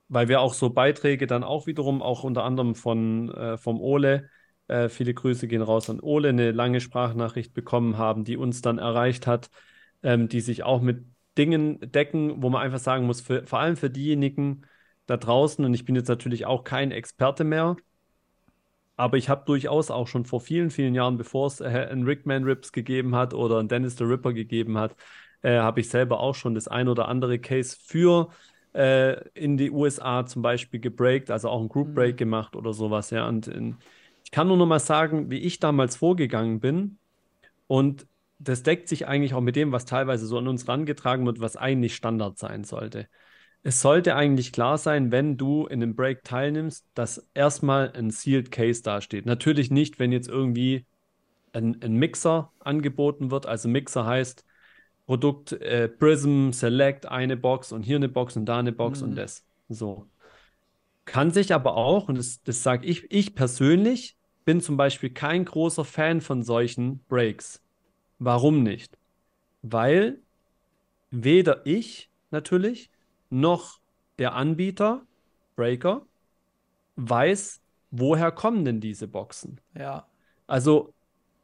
weil wir auch so Beiträge dann auch wiederum, auch unter anderem von, äh, vom Ole, äh, viele Grüße gehen raus an Ole, eine lange Sprachnachricht bekommen haben, die uns dann erreicht hat, ähm, die sich auch mit Dingen decken, wo man einfach sagen muss, für, vor allem für diejenigen da draußen, und ich bin jetzt natürlich auch kein Experte mehr, aber ich habe durchaus auch schon vor vielen, vielen Jahren, bevor es äh, einen Rickman Rips gegeben hat oder einen Dennis the Ripper gegeben hat, äh, habe ich selber auch schon das ein oder andere Case für äh, in die USA zum Beispiel gebreakt, also auch ein Group Break mhm. gemacht oder sowas, ja. Und in, ich kann nur noch mal sagen, wie ich damals vorgegangen bin. Und das deckt sich eigentlich auch mit dem, was teilweise so an uns rangetragen wird, was eigentlich Standard sein sollte. Es sollte eigentlich klar sein, wenn du in einem Break teilnimmst, dass erstmal ein Sealed Case dasteht. Natürlich nicht, wenn jetzt irgendwie ein, ein Mixer angeboten wird. Also Mixer heißt Produkt äh, Prism, Select, eine Box und hier eine Box und da eine Box mhm. und das. So. Kann sich aber auch, und das, das sage ich, ich persönlich bin zum Beispiel kein großer Fan von solchen Breaks. Warum nicht? Weil weder ich natürlich noch der Anbieter, Breaker, weiß, woher kommen denn diese Boxen. Ja. Also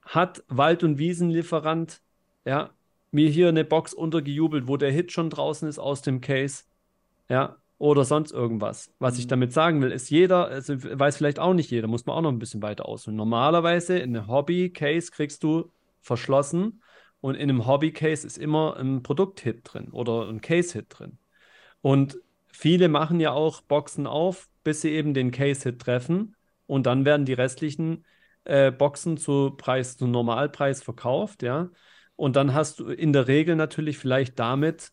hat Wald- und Wiesenlieferant ja, mir hier eine Box untergejubelt, wo der Hit schon draußen ist aus dem Case. Ja, oder sonst irgendwas. Was mhm. ich damit sagen will, ist jeder, also weiß vielleicht auch nicht jeder, muss man auch noch ein bisschen weiter ausholen. Normalerweise in einem Hobby-Case kriegst du verschlossen und in einem Hobby-Case ist immer ein Produkt-Hit drin oder ein Case-Hit drin. Und viele machen ja auch Boxen auf, bis sie eben den Case-Hit treffen und dann werden die restlichen äh, Boxen zu Preis, zu Normalpreis verkauft, ja. Und dann hast du in der Regel natürlich vielleicht damit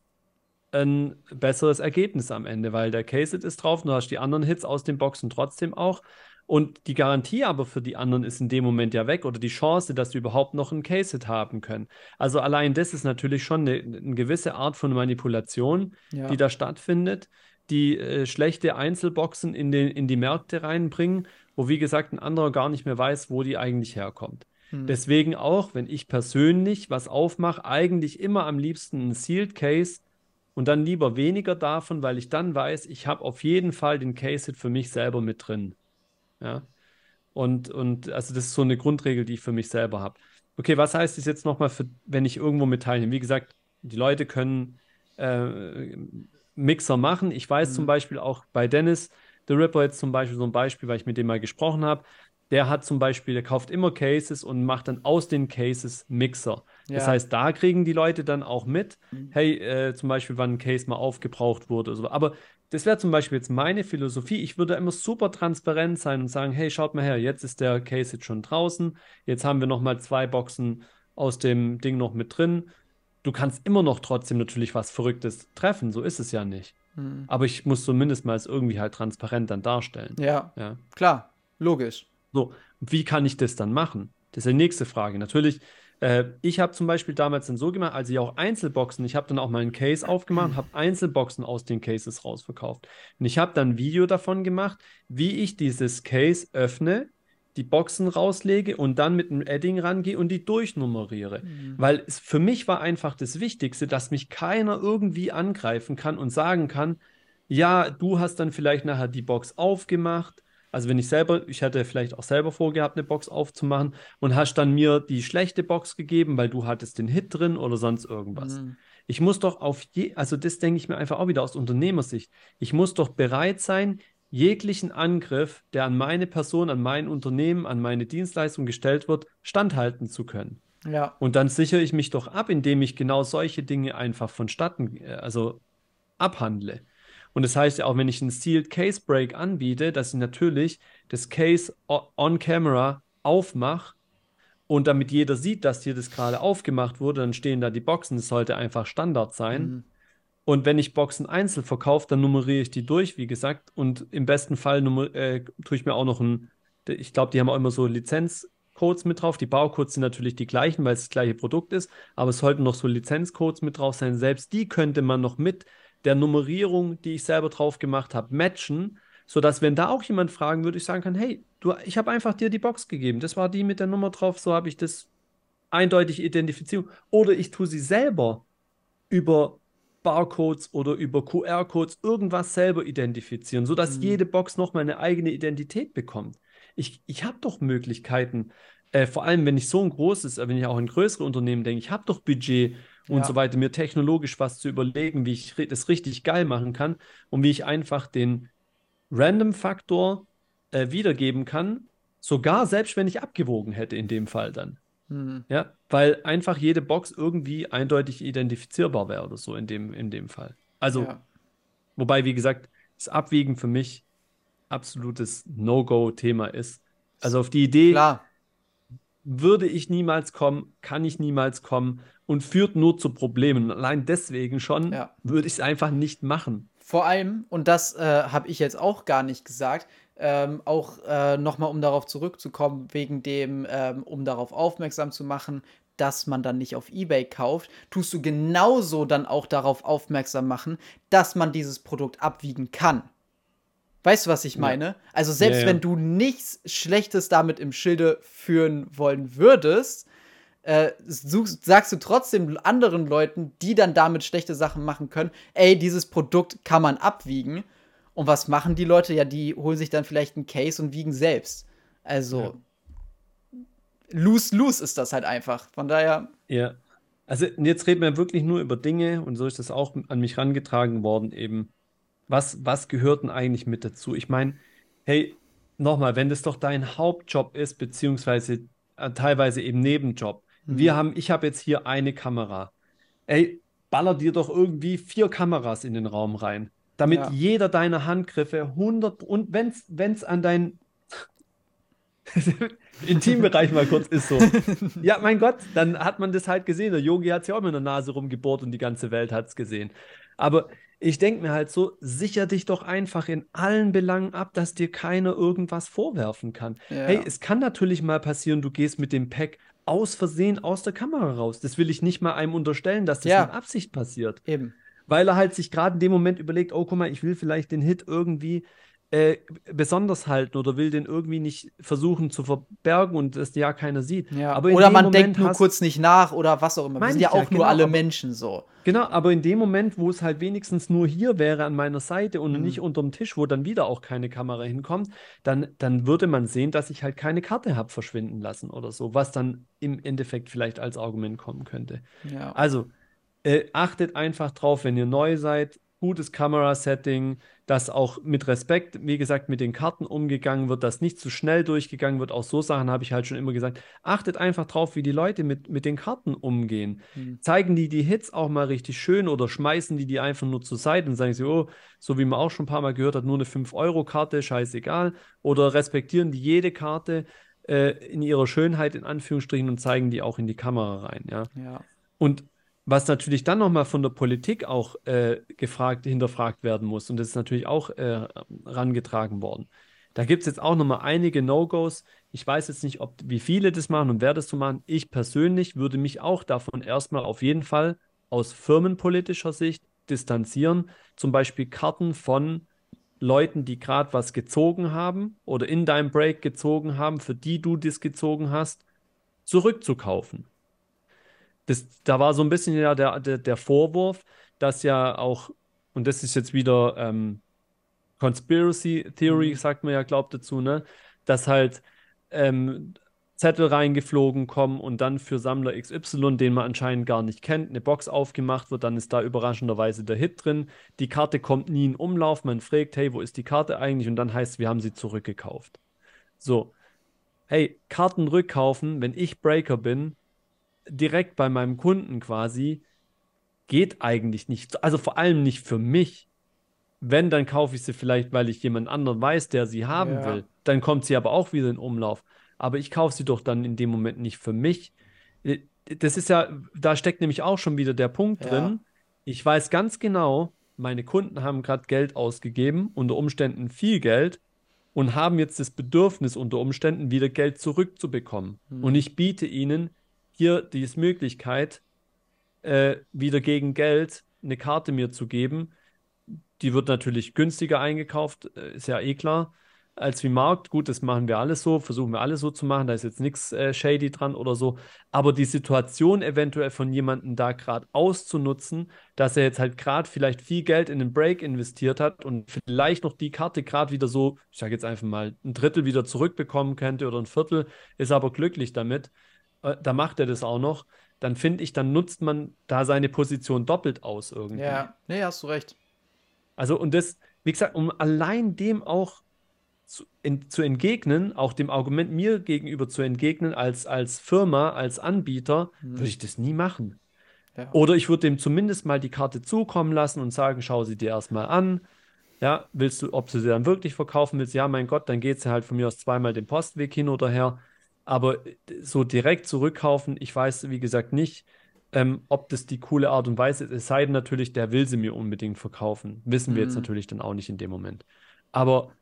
ein besseres Ergebnis am Ende, weil der Case-Hit ist drauf, du hast die anderen Hits aus den Boxen trotzdem auch. Und die Garantie aber für die anderen ist in dem Moment ja weg oder die Chance, dass sie überhaupt noch einen Case-Hit haben können. Also allein das ist natürlich schon eine, eine gewisse Art von Manipulation, ja. die da stattfindet, die äh, schlechte Einzelboxen in, den, in die Märkte reinbringen, wo wie gesagt ein anderer gar nicht mehr weiß, wo die eigentlich herkommt. Hm. Deswegen auch, wenn ich persönlich was aufmache, eigentlich immer am liebsten einen Sealed Case und dann lieber weniger davon, weil ich dann weiß, ich habe auf jeden Fall den Case-Hit für mich selber mit drin. Ja. Und, und also das ist so eine Grundregel, die ich für mich selber habe. Okay, was heißt das jetzt nochmal, für, wenn ich irgendwo mit teilnehme? Wie gesagt, die Leute können äh, Mixer machen. Ich weiß mhm. zum Beispiel auch bei Dennis, The Ripper jetzt zum Beispiel so ein Beispiel, weil ich mit dem mal gesprochen habe. Der hat zum Beispiel, der kauft immer Cases und macht dann aus den Cases Mixer. Ja. Das heißt, da kriegen die Leute dann auch mit, mhm. hey, äh, zum Beispiel, wann ein Case mal aufgebraucht wurde. Oder so. Aber das wäre zum Beispiel jetzt meine Philosophie. Ich würde immer super transparent sein und sagen, hey, schaut mal her, jetzt ist der Case jetzt schon draußen. Jetzt haben wir noch mal zwei Boxen aus dem Ding noch mit drin. Du kannst immer noch trotzdem natürlich was Verrücktes treffen. So ist es ja nicht. Hm. Aber ich muss zumindest mal es irgendwie halt transparent dann darstellen. Ja, ja. klar, logisch. So, wie kann ich das dann machen? Das ist die nächste Frage. Natürlich äh, ich habe zum Beispiel damals dann so gemacht, also ich auch Einzelboxen, ich habe dann auch mal einen Case aufgemacht habe Einzelboxen aus den Cases rausverkauft. Und ich habe dann ein Video davon gemacht, wie ich dieses Case öffne, die Boxen rauslege und dann mit einem Edding rangehe und die durchnummeriere. Mhm. Weil es für mich war einfach das Wichtigste, dass mich keiner irgendwie angreifen kann und sagen kann, ja, du hast dann vielleicht nachher die Box aufgemacht, also wenn ich selber, ich hatte vielleicht auch selber vorgehabt, eine Box aufzumachen und hast dann mir die schlechte Box gegeben, weil du hattest den Hit drin oder sonst irgendwas. Mhm. Ich muss doch auf je, also das denke ich mir einfach auch wieder aus Unternehmersicht. Ich muss doch bereit sein, jeglichen Angriff, der an meine Person, an mein Unternehmen, an meine Dienstleistung gestellt wird, standhalten zu können. Ja. Und dann sichere ich mich doch ab, indem ich genau solche Dinge einfach vonstatten, äh, also abhandle. Und das heißt ja auch, wenn ich einen Sealed Case Break anbiete, dass ich natürlich das Case on Camera aufmache und damit jeder sieht, dass hier das gerade aufgemacht wurde, dann stehen da die Boxen. Das sollte einfach Standard sein. Mhm. Und wenn ich Boxen einzeln verkaufe, dann nummeriere ich die durch, wie gesagt. Und im besten Fall äh, tue ich mir auch noch ein, ich glaube, die haben auch immer so Lizenzcodes mit drauf. Die Baucodes sind natürlich die gleichen, weil es das gleiche Produkt ist, aber es sollten noch so Lizenzcodes mit drauf sein. Selbst die könnte man noch mit der Nummerierung, die ich selber drauf gemacht habe, matchen, sodass, wenn da auch jemand fragen würde, ich sagen kann, hey, du, ich habe einfach dir die Box gegeben, das war die mit der Nummer drauf, so habe ich das eindeutig identifiziert. Oder ich tue sie selber über Barcodes oder über QR-Codes irgendwas selber identifizieren, sodass mhm. jede Box nochmal eine eigene Identität bekommt. Ich, ich habe doch Möglichkeiten, äh, vor allem wenn ich so ein großes, wenn ich auch ein größeres Unternehmen denke, ich habe doch Budget, und ja. so weiter, mir technologisch was zu überlegen, wie ich das richtig geil machen kann und wie ich einfach den Random-Faktor äh, wiedergeben kann, sogar selbst wenn ich abgewogen hätte in dem Fall dann. Mhm. Ja, weil einfach jede Box irgendwie eindeutig identifizierbar wäre oder so in dem, in dem Fall. Also, ja. wobei, wie gesagt, das Abwiegen für mich absolutes No-Go-Thema ist. Also auf die Idee, Klar würde ich niemals kommen, kann ich niemals kommen und führt nur zu Problemen. Allein deswegen schon ja. würde ich es einfach nicht machen. Vor allem, und das äh, habe ich jetzt auch gar nicht gesagt, ähm, auch äh, nochmal, um darauf zurückzukommen, wegen dem, ähm, um darauf aufmerksam zu machen, dass man dann nicht auf eBay kauft, tust du genauso dann auch darauf aufmerksam machen, dass man dieses Produkt abwiegen kann. Weißt du, was ich meine? Ja. Also selbst ja, ja. wenn du nichts Schlechtes damit im Schilde führen wollen würdest, äh, suchst, sagst du trotzdem anderen Leuten, die dann damit schlechte Sachen machen können, ey, dieses Produkt kann man abwiegen. Und was machen die Leute? Ja, die holen sich dann vielleicht einen Case und wiegen selbst. Also, lose-lose ist das halt einfach. Von daher. Ja. Also, jetzt reden wir wirklich nur über Dinge und so ist das auch an mich rangetragen worden, eben. Was, was gehört denn eigentlich mit dazu? Ich meine, hey, nochmal, wenn das doch dein Hauptjob ist, beziehungsweise äh, teilweise eben Nebenjob. Mhm. Wir haben, ich habe jetzt hier eine Kamera. Ey, baller dir doch irgendwie vier Kameras in den Raum rein, damit ja. jeder deiner Handgriffe 100 und wenn es an dein [LAUGHS] Intimbereich mal kurz ist so. [LAUGHS] Ja, mein Gott, dann hat man das halt gesehen. Der Yogi hat es ja auch mit der Nase rumgebohrt und die ganze Welt hat es gesehen. Aber ich denke mir halt so, sicher dich doch einfach in allen Belangen ab, dass dir keiner irgendwas vorwerfen kann. Ja. Hey, es kann natürlich mal passieren, du gehst mit dem Pack aus Versehen aus der Kamera raus. Das will ich nicht mal einem unterstellen, dass das ja. mit Absicht passiert. Eben. Weil er halt sich gerade in dem Moment überlegt, oh, guck mal, ich will vielleicht den Hit irgendwie äh, besonders halten oder will den irgendwie nicht versuchen zu verbergen und das ja keiner sieht. Ja. oder man Moment denkt nur kurz nicht nach oder was auch immer. Wir sind ja auch ja, nur genau, alle Menschen so. Genau, aber in dem Moment, wo es halt wenigstens nur hier wäre an meiner Seite und mhm. nicht unterm Tisch, wo dann wieder auch keine Kamera hinkommt, dann, dann würde man sehen, dass ich halt keine Karte habe verschwinden lassen oder so, was dann im Endeffekt vielleicht als Argument kommen könnte. Ja. Also, äh, achtet einfach drauf, wenn ihr neu seid, gutes Kamerasetting, dass auch mit Respekt, wie gesagt, mit den Karten umgegangen wird, dass nicht zu schnell durchgegangen wird. Auch so Sachen habe ich halt schon immer gesagt. Achtet einfach drauf, wie die Leute mit, mit den Karten umgehen. Mhm. Zeigen die die Hits auch mal richtig schön oder schmeißen die die einfach nur zur Seite und sagen sie, oh, so wie man auch schon ein paar Mal gehört hat, nur eine 5-Euro-Karte, scheißegal. Oder respektieren die jede Karte äh, in ihrer Schönheit, in Anführungsstrichen, und zeigen die auch in die Kamera rein. Ja. ja. Und was natürlich dann nochmal von der Politik auch äh, gefragt, hinterfragt werden muss, und das ist natürlich auch äh, rangetragen worden. Da gibt es jetzt auch nochmal einige No-Gos. Ich weiß jetzt nicht, ob, wie viele das machen und wer das so machen. Ich persönlich würde mich auch davon erstmal auf jeden Fall aus firmenpolitischer Sicht distanzieren. Zum Beispiel Karten von Leuten, die gerade was gezogen haben oder in deinem Break gezogen haben, für die du das gezogen hast, zurückzukaufen das, da war so ein bisschen ja der, der, der Vorwurf, dass ja auch, und das ist jetzt wieder ähm, Conspiracy Theory, mhm. sagt man ja, glaubt dazu, ne? Dass halt ähm, Zettel reingeflogen kommen und dann für Sammler XY, den man anscheinend gar nicht kennt, eine Box aufgemacht wird, dann ist da überraschenderweise der Hit drin. Die Karte kommt nie in Umlauf, man fragt, hey, wo ist die Karte eigentlich? Und dann heißt, wir haben sie zurückgekauft. So, hey, Karten rückkaufen, wenn ich Breaker bin, direkt bei meinem Kunden quasi, geht eigentlich nicht. Also vor allem nicht für mich. Wenn, dann kaufe ich sie vielleicht, weil ich jemand anderen weiß, der sie haben ja. will. Dann kommt sie aber auch wieder in Umlauf. Aber ich kaufe sie doch dann in dem Moment nicht für mich. Äh, das ist ja, da steckt nämlich auch schon wieder der Punkt ja. drin. Ich weiß ganz genau, meine Kunden haben gerade Geld ausgegeben, unter Umständen viel Geld, und haben jetzt das Bedürfnis, unter Umständen wieder Geld zurückzubekommen. Hm. Und ich biete ihnen hier die Möglichkeit, äh, wieder gegen Geld eine Karte mir zu geben. Die wird natürlich günstiger eingekauft, äh, ist ja eh klar, als wie Markt. Gut, das machen wir alles so, versuchen wir alles so zu machen, da ist jetzt nichts äh, shady dran oder so. Aber die Situation eventuell von jemandem da gerade auszunutzen, dass er jetzt halt gerade vielleicht viel Geld in den Break investiert hat und vielleicht noch die Karte gerade wieder so, ich sage jetzt einfach mal, ein Drittel wieder zurückbekommen könnte oder ein Viertel, ist aber glücklich damit äh, da macht er das auch noch, dann finde ich, dann nutzt man da seine Position doppelt aus irgendwie. Ja, nee, hast du recht. Also, und das, wie gesagt, um allein dem auch zu, in, zu entgegnen, auch dem Argument mir gegenüber zu entgegnen, als, als Firma, als Anbieter, mhm. würde ich das nie machen. Ja. Oder ich würde dem zumindest mal die Karte zukommen lassen und sagen, schau sie dir erstmal an. Ja, willst du, ob du sie dann wirklich verkaufen willst? Ja, mein Gott, dann geht sie halt von mir aus zweimal den Postweg hin oder her Aber so direkt zurückkaufen, ich weiß, wie gesagt, nicht, ähm, ob das die coole Art und Weise ist. Es sei denn natürlich, der will sie mir unbedingt verkaufen. Wissen mhm. wir jetzt mhm. natürlich dann auch nicht in dem Moment. Aber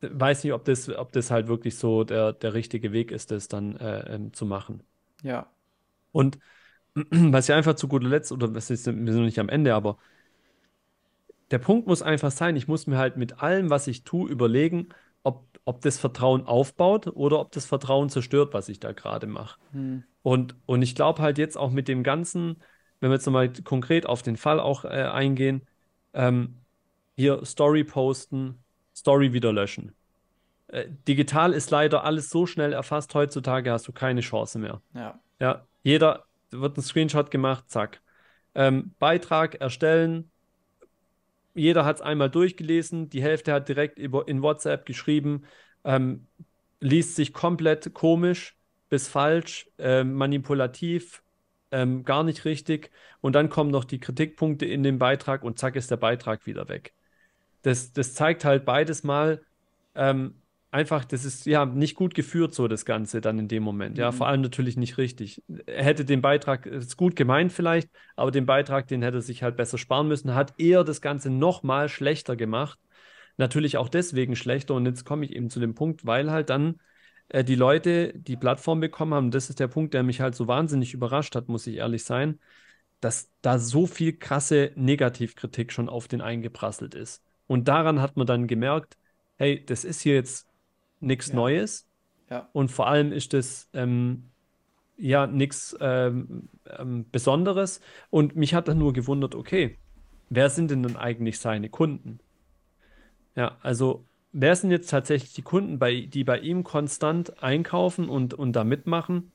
weiß nicht, ob das, ob das halt wirklich so der, der richtige Weg ist, das dann äh, ähm, zu machen. Ja. Und [CLEARS THROAT] was ja einfach zu guter Letzt, oder was ist, wir sind noch nicht am Ende, aber der Punkt muss einfach sein, ich muss mir halt mit allem, was ich tue, überlegen, ob, ob das Vertrauen aufbaut oder ob das Vertrauen zerstört, was ich da gerade mache. Hm. Und, und ich glaube halt jetzt auch mit dem Ganzen, wenn wir jetzt nochmal konkret auf den Fall auch äh, eingehen, ähm, hier Story posten, Story wieder löschen. Äh, digital ist leider alles so schnell erfasst, heutzutage hast du keine Chance mehr. Ja. Ja, jeder wird ein Screenshot gemacht, zack. Ähm, Beitrag erstellen, jeder hat es einmal durchgelesen, die Hälfte hat direkt in WhatsApp geschrieben, ähm, liest sich komplett komisch bis falsch, äh, manipulativ, ähm, gar nicht richtig. Und dann kommen noch die Kritikpunkte in den Beitrag und zack ist der Beitrag wieder weg. Das, das zeigt halt beides mal, ähm, einfach, das ist ja nicht gut geführt, so das Ganze dann in dem Moment. Ja, mhm. vor allem natürlich nicht richtig. Er hätte den Beitrag, ist gut gemeint vielleicht, aber den Beitrag, den hätte er sich halt besser sparen müssen, hat eher das Ganze nochmal schlechter gemacht. Natürlich auch deswegen schlechter. Und jetzt komme ich eben zu dem Punkt, weil halt dann äh, die Leute die Plattform bekommen haben. Das ist der Punkt, der mich halt so wahnsinnig überrascht hat, muss ich ehrlich sein, dass da so viel krasse Negativkritik schon auf den eingeprasselt ist. Und daran hat man dann gemerkt, hey, das ist hier jetzt nichts ja. Neues. Ja. Und vor allem ist das ähm, ja nichts ähm, ähm, Besonderes. Und mich hat dann nur gewundert, okay, wer sind denn dann eigentlich seine Kunden? Ja, also wer sind jetzt tatsächlich die Kunden, bei, die bei ihm konstant einkaufen und, und da mitmachen?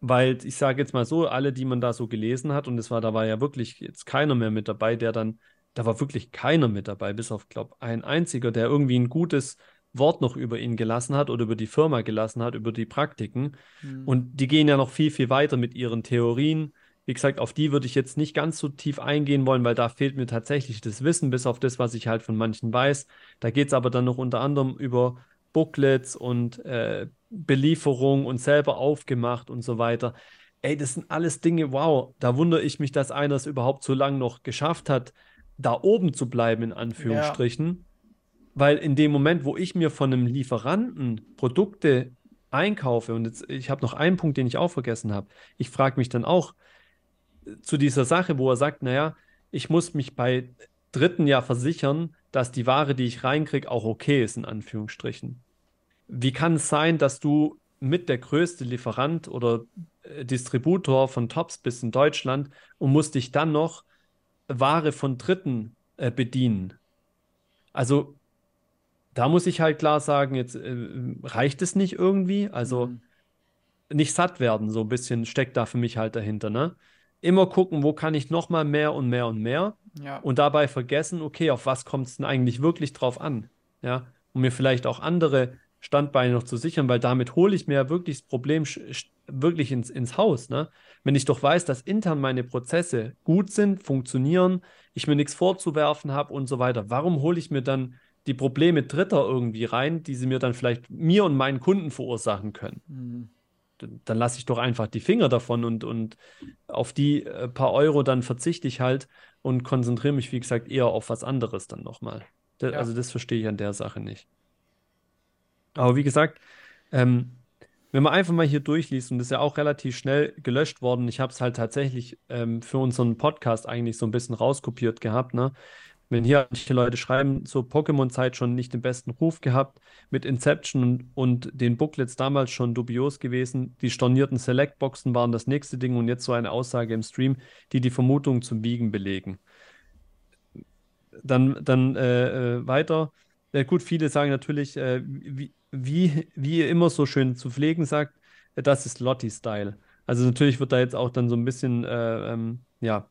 Weil ich sage jetzt mal so, alle, die man da so gelesen hat, und es war, da war ja wirklich jetzt keiner mehr mit dabei, der dann, da war wirklich keiner mit dabei, bis auf, glaube ein einziger, der irgendwie ein gutes Wort noch über ihn gelassen hat oder über die Firma gelassen hat, über die Praktiken. Mhm. Und die gehen ja noch viel, viel weiter mit ihren Theorien. Wie gesagt, auf die würde ich jetzt nicht ganz so tief eingehen wollen, weil da fehlt mir tatsächlich das Wissen, bis auf das, was ich halt von manchen weiß. Da geht es aber dann noch unter anderem über Booklets und äh, Belieferung und selber aufgemacht und so weiter. Ey, das sind alles Dinge, wow, da wundere ich mich, dass einer es überhaupt so lange noch geschafft hat, da oben zu bleiben, in Anführungsstrichen. Ja. Weil in dem Moment, wo ich mir von einem Lieferanten Produkte einkaufe, und jetzt, ich habe noch einen Punkt, den ich auch vergessen habe, ich frage mich dann auch äh, zu dieser Sache, wo er sagt, naja, ich muss mich bei Dritten ja versichern, dass die Ware, die ich reinkriege, auch okay ist, in Anführungsstrichen. Wie kann es sein, dass du mit der größte Lieferant oder äh, Distributor von Tops bist in Deutschland und musst dich dann noch Ware von Dritten äh, bedienen? Also da muss ich halt klar sagen, jetzt äh, reicht es nicht irgendwie. Also mhm. nicht satt werden, so ein bisschen steckt da für mich halt dahinter, ne? Immer gucken, wo kann ich noch mal mehr und mehr und mehr. Ja. Und dabei vergessen, okay, auf was kommt es denn eigentlich wirklich drauf an? Ja, um mir vielleicht auch andere Standbeine noch zu sichern, weil damit hole ich mir wirklich das Problem wirklich ins, ins Haus. Ne? Wenn ich doch weiß, dass intern meine Prozesse gut sind, funktionieren, ich mir nichts vorzuwerfen habe und so weiter, warum hole ich mir dann die Probleme Dritter irgendwie rein, die sie mir dann vielleicht mir und meinen Kunden verursachen können. Mhm. Dann lasse ich doch einfach die Finger davon und, und auf die äh, paar Euro dann verzichte ich halt und konzentriere mich, wie gesagt, eher auf was anderes dann nochmal. Ja. Also das verstehe ich an der Sache nicht. Aber wie gesagt, ähm, wenn man einfach mal hier durchliest, und das ist ja auch relativ schnell gelöscht worden, ich habe es halt tatsächlich ähm, für unseren Podcast eigentlich so ein bisschen rauskopiert gehabt, ne? Wenn hier manche Leute schreiben, so Pokémon-Zeit schon nicht den besten Ruf gehabt, mit Inception und, und, den Booklets damals schon dubios gewesen, die stornierten Select-Boxen waren das nächste Ding und jetzt so eine Aussage im Stream, die die Vermutung zum Biegen belegen. Dann, dann äh, äh weiter. Ja, gut, viele sagen natürlich, äh, wie, wie, wie ihr immer so schön zu pflegen sagt, das ist Lotti-Style. Also natürlich wird da jetzt auch dann so ein bisschen äh, ähm, ja,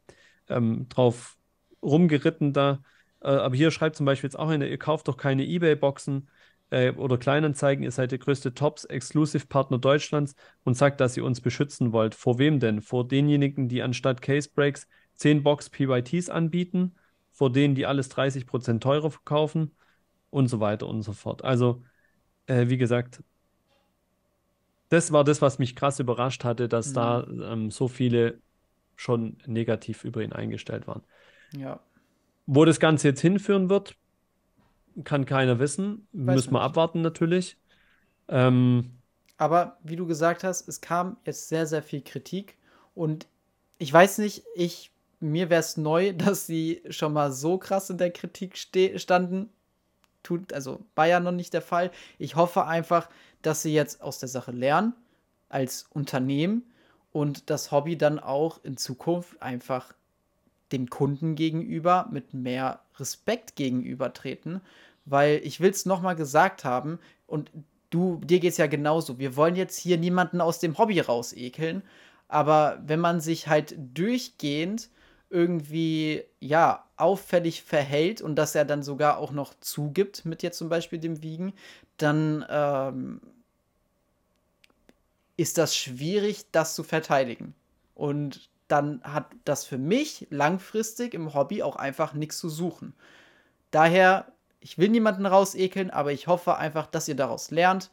ähm, drauf rumgeritten da. Äh, aber hier schreibt zum Beispiel jetzt auch einer, ihr kauft doch keine Ebay-Boxen äh, oder Kleinanzeigen, ihr seid der größte Tops-Exclusive-Partner Deutschlands und sagt, dass ihr uns beschützen wollt. Vor wem denn? Vor denjenigen, die anstatt Case Breaks 10 Box PYTs anbieten, vor denen, die alles 30% teurer verkaufen und so weiter und so fort. Also, äh, wie gesagt, das war das, was mich krass überrascht hatte, dass mhm. da ähm, so viele schon negativ über ihn eingestellt waren. Ja. Wo das Ganze jetzt hinführen wird, kann keiner wissen. Weiß Müssen wir abwarten natürlich. Ähm, Aber wie du gesagt hast, es kam jetzt sehr, sehr viel Kritik. Und ich weiß nicht, ich, mir wäre es neu, [LAUGHS] dass sie schon mal so krass in der Kritik standen. Tut, also war ja noch nicht der Fall. Ich hoffe einfach, dass sie jetzt aus der Sache lernen, als Unternehmen und das Hobby dann auch in Zukunft einfach dem Kunden gegenüber mit mehr Respekt gegenübertreten, weil ich will es nochmal gesagt haben und du, dir geht es ja genauso. Wir wollen jetzt hier niemanden aus dem Hobby rausekeln, aber wenn man sich halt durchgehend irgendwie, ja, auffällig verhält und das er dann sogar auch noch zugibt mit jetzt zum Beispiel dem Wiegen, dann ähm, ist das schwierig, das zu verteidigen. Und dann hat das für mich langfristig im Hobby auch einfach nichts zu suchen. Daher, ich will niemanden rausekeln, aber ich hoffe einfach, dass ihr daraus lernt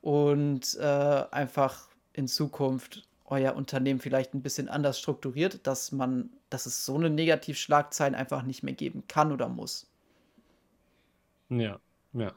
und äh, einfach in Zukunft euer Unternehmen vielleicht ein bisschen anders strukturiert, dass man, dass es so eine Negativschlagzeilen einfach nicht mehr geben kann oder muss. Ja, ja.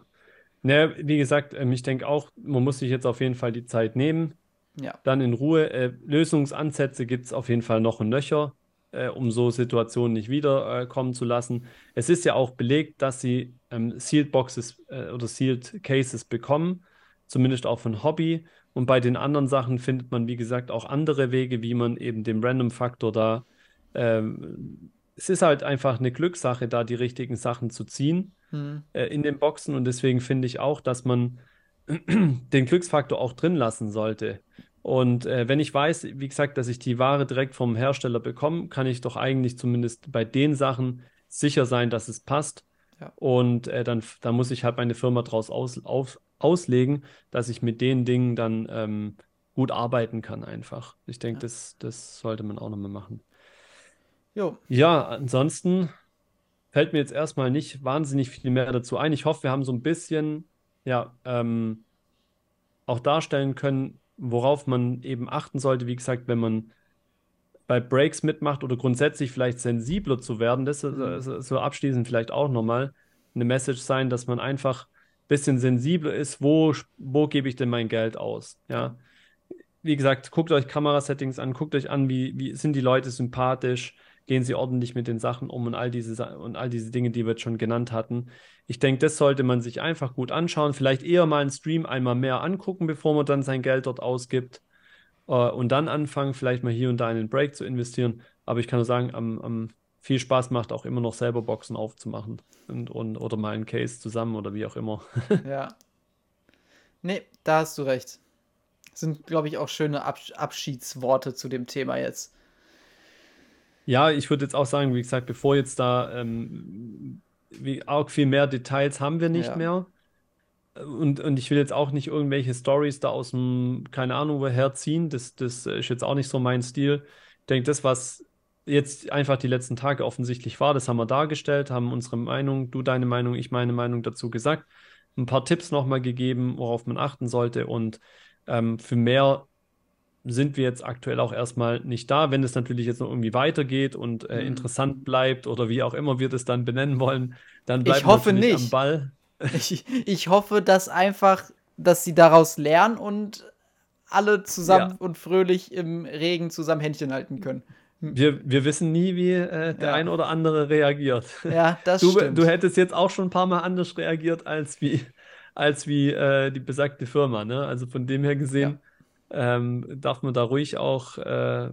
Ne, wie gesagt, ähm, ich denke auch, man muss sich jetzt auf jeden Fall die Zeit nehmen. Ja. Dann in Ruhe. Äh, Lösungsansätze gibt es auf jeden Fall noch ein Nöcher, äh, um so Situationen nicht wiederkommen äh, zu lassen. Es ist ja auch belegt, dass sie ähm, Sealed Boxes äh, oder Sealed Cases bekommen, zumindest auch von Hobby. Und bei den anderen Sachen findet man, wie gesagt, auch andere Wege, wie man eben den Random-Faktor da. Ähm, es ist halt einfach eine Glückssache, da die richtigen Sachen zu ziehen hm. äh, in den Boxen. Und deswegen finde ich auch, dass man [CLEARS THROAT] den Glücksfaktor auch drin lassen sollte. Und äh, wenn ich weiß, wie gesagt, dass ich die Ware direkt vom Hersteller bekomme, kann ich doch eigentlich zumindest bei den Sachen sicher sein, dass es passt. Ja. Und äh, dann, dann muss ich halt meine Firma daraus aus, auf, auslegen, dass ich mit den Dingen dann ähm, gut arbeiten kann einfach. Ich denke, ja. das, das sollte man auch nochmal machen. Jo. Ja, ansonsten fällt mir jetzt erstmal nicht wahnsinnig viel mehr dazu ein. Ich hoffe, wir haben so ein bisschen ja, ähm, auch darstellen können, worauf man eben achten sollte, wie gesagt, wenn man bei Breaks mitmacht oder grundsätzlich vielleicht sensibler zu werden, das mhm. so abschließend vielleicht auch nochmal eine Message sein, dass man einfach ein bisschen sensibler ist, wo, wo gebe ich denn mein Geld aus, ja. Wie gesagt, guckt euch Kamerasettings an, guckt euch an, wie, wie sind die Leute sympathisch, gehen sie ordentlich mit den Sachen um und all diese, und all diese Dinge, die wir jetzt schon genannt hatten. Ich denke, das sollte man sich einfach gut anschauen. Vielleicht eher mal einen Stream einmal mehr angucken, bevor man dann sein Geld dort ausgibt. Äh, und dann anfangen, vielleicht mal hier und da in den Break zu investieren. Aber ich kann nur sagen, am, am viel Spaß macht auch immer noch selber Boxen aufzumachen. Und, und, oder mal einen Case zusammen oder wie auch immer. [LAUGHS] ja. Nee, da hast du recht. Sind, glaube ich, auch schöne Abs Abschiedsworte zu dem Thema jetzt. Ja, ich würde jetzt auch sagen, wie gesagt, bevor jetzt da ähm, wie, auch viel mehr Details haben wir nicht ja. mehr. Und, und ich will jetzt auch nicht irgendwelche Stories da aus dem, keine Ahnung, woher ziehen. Das, das ist jetzt auch nicht so mein Stil. Ich denke, das, was jetzt einfach die letzten Tage offensichtlich war, das haben wir dargestellt, haben unsere Meinung, du deine Meinung, ich meine Meinung dazu gesagt, ein paar Tipps nochmal gegeben, worauf man achten sollte. Und ähm, für mehr sind wir jetzt aktuell auch erstmal nicht da. Wenn es natürlich jetzt noch irgendwie weitergeht und äh, mhm. interessant bleibt oder wie auch immer wir das dann benennen wollen, dann bleiben ich hoffe wir nicht. am Ball. [LAUGHS] Ich, ich hoffe, dass einfach, dass sie daraus lernen und alle zusammen ja. und fröhlich im Regen zusammen Händchen halten können. Hm. Wir, wir wissen nie, wie äh, der ja. ein oder andere reagiert. Ja, das [LAUGHS] du, stimmt. Du hättest jetzt auch schon ein paar Mal anders reagiert als wie, als wie äh, die besagte Firma. Ne? Also von dem her gesehen. Ja ähm, darf man da ruhig auch äh,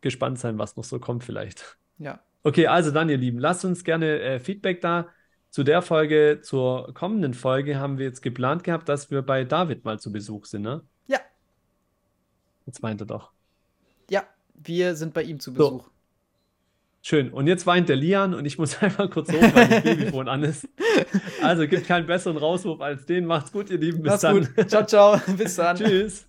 gespannt sein, was noch so kommt vielleicht. Ja. Okay, also dann, ihr Lieben, lasst uns gerne äh, Feedback da. Zu der Folge, zur kommenden Folge haben wir jetzt geplant gehabt, dass wir bei David mal zu Besuch sind, ne? Ja. Jetzt weint er doch. Ja, wir sind bei ihm zu Besuch. So. Schön. Und jetzt weint der Lian und ich muss [LAUGHS] einfach kurz hoch, weil das [LAUGHS] Babyfon an ist. Also gibt keinen besseren Rauswurf als den. Macht's gut, ihr Lieben. Bis Macht's dann. Gut. Ciao, ciao. [LAUGHS] Bis dann. Tschüss.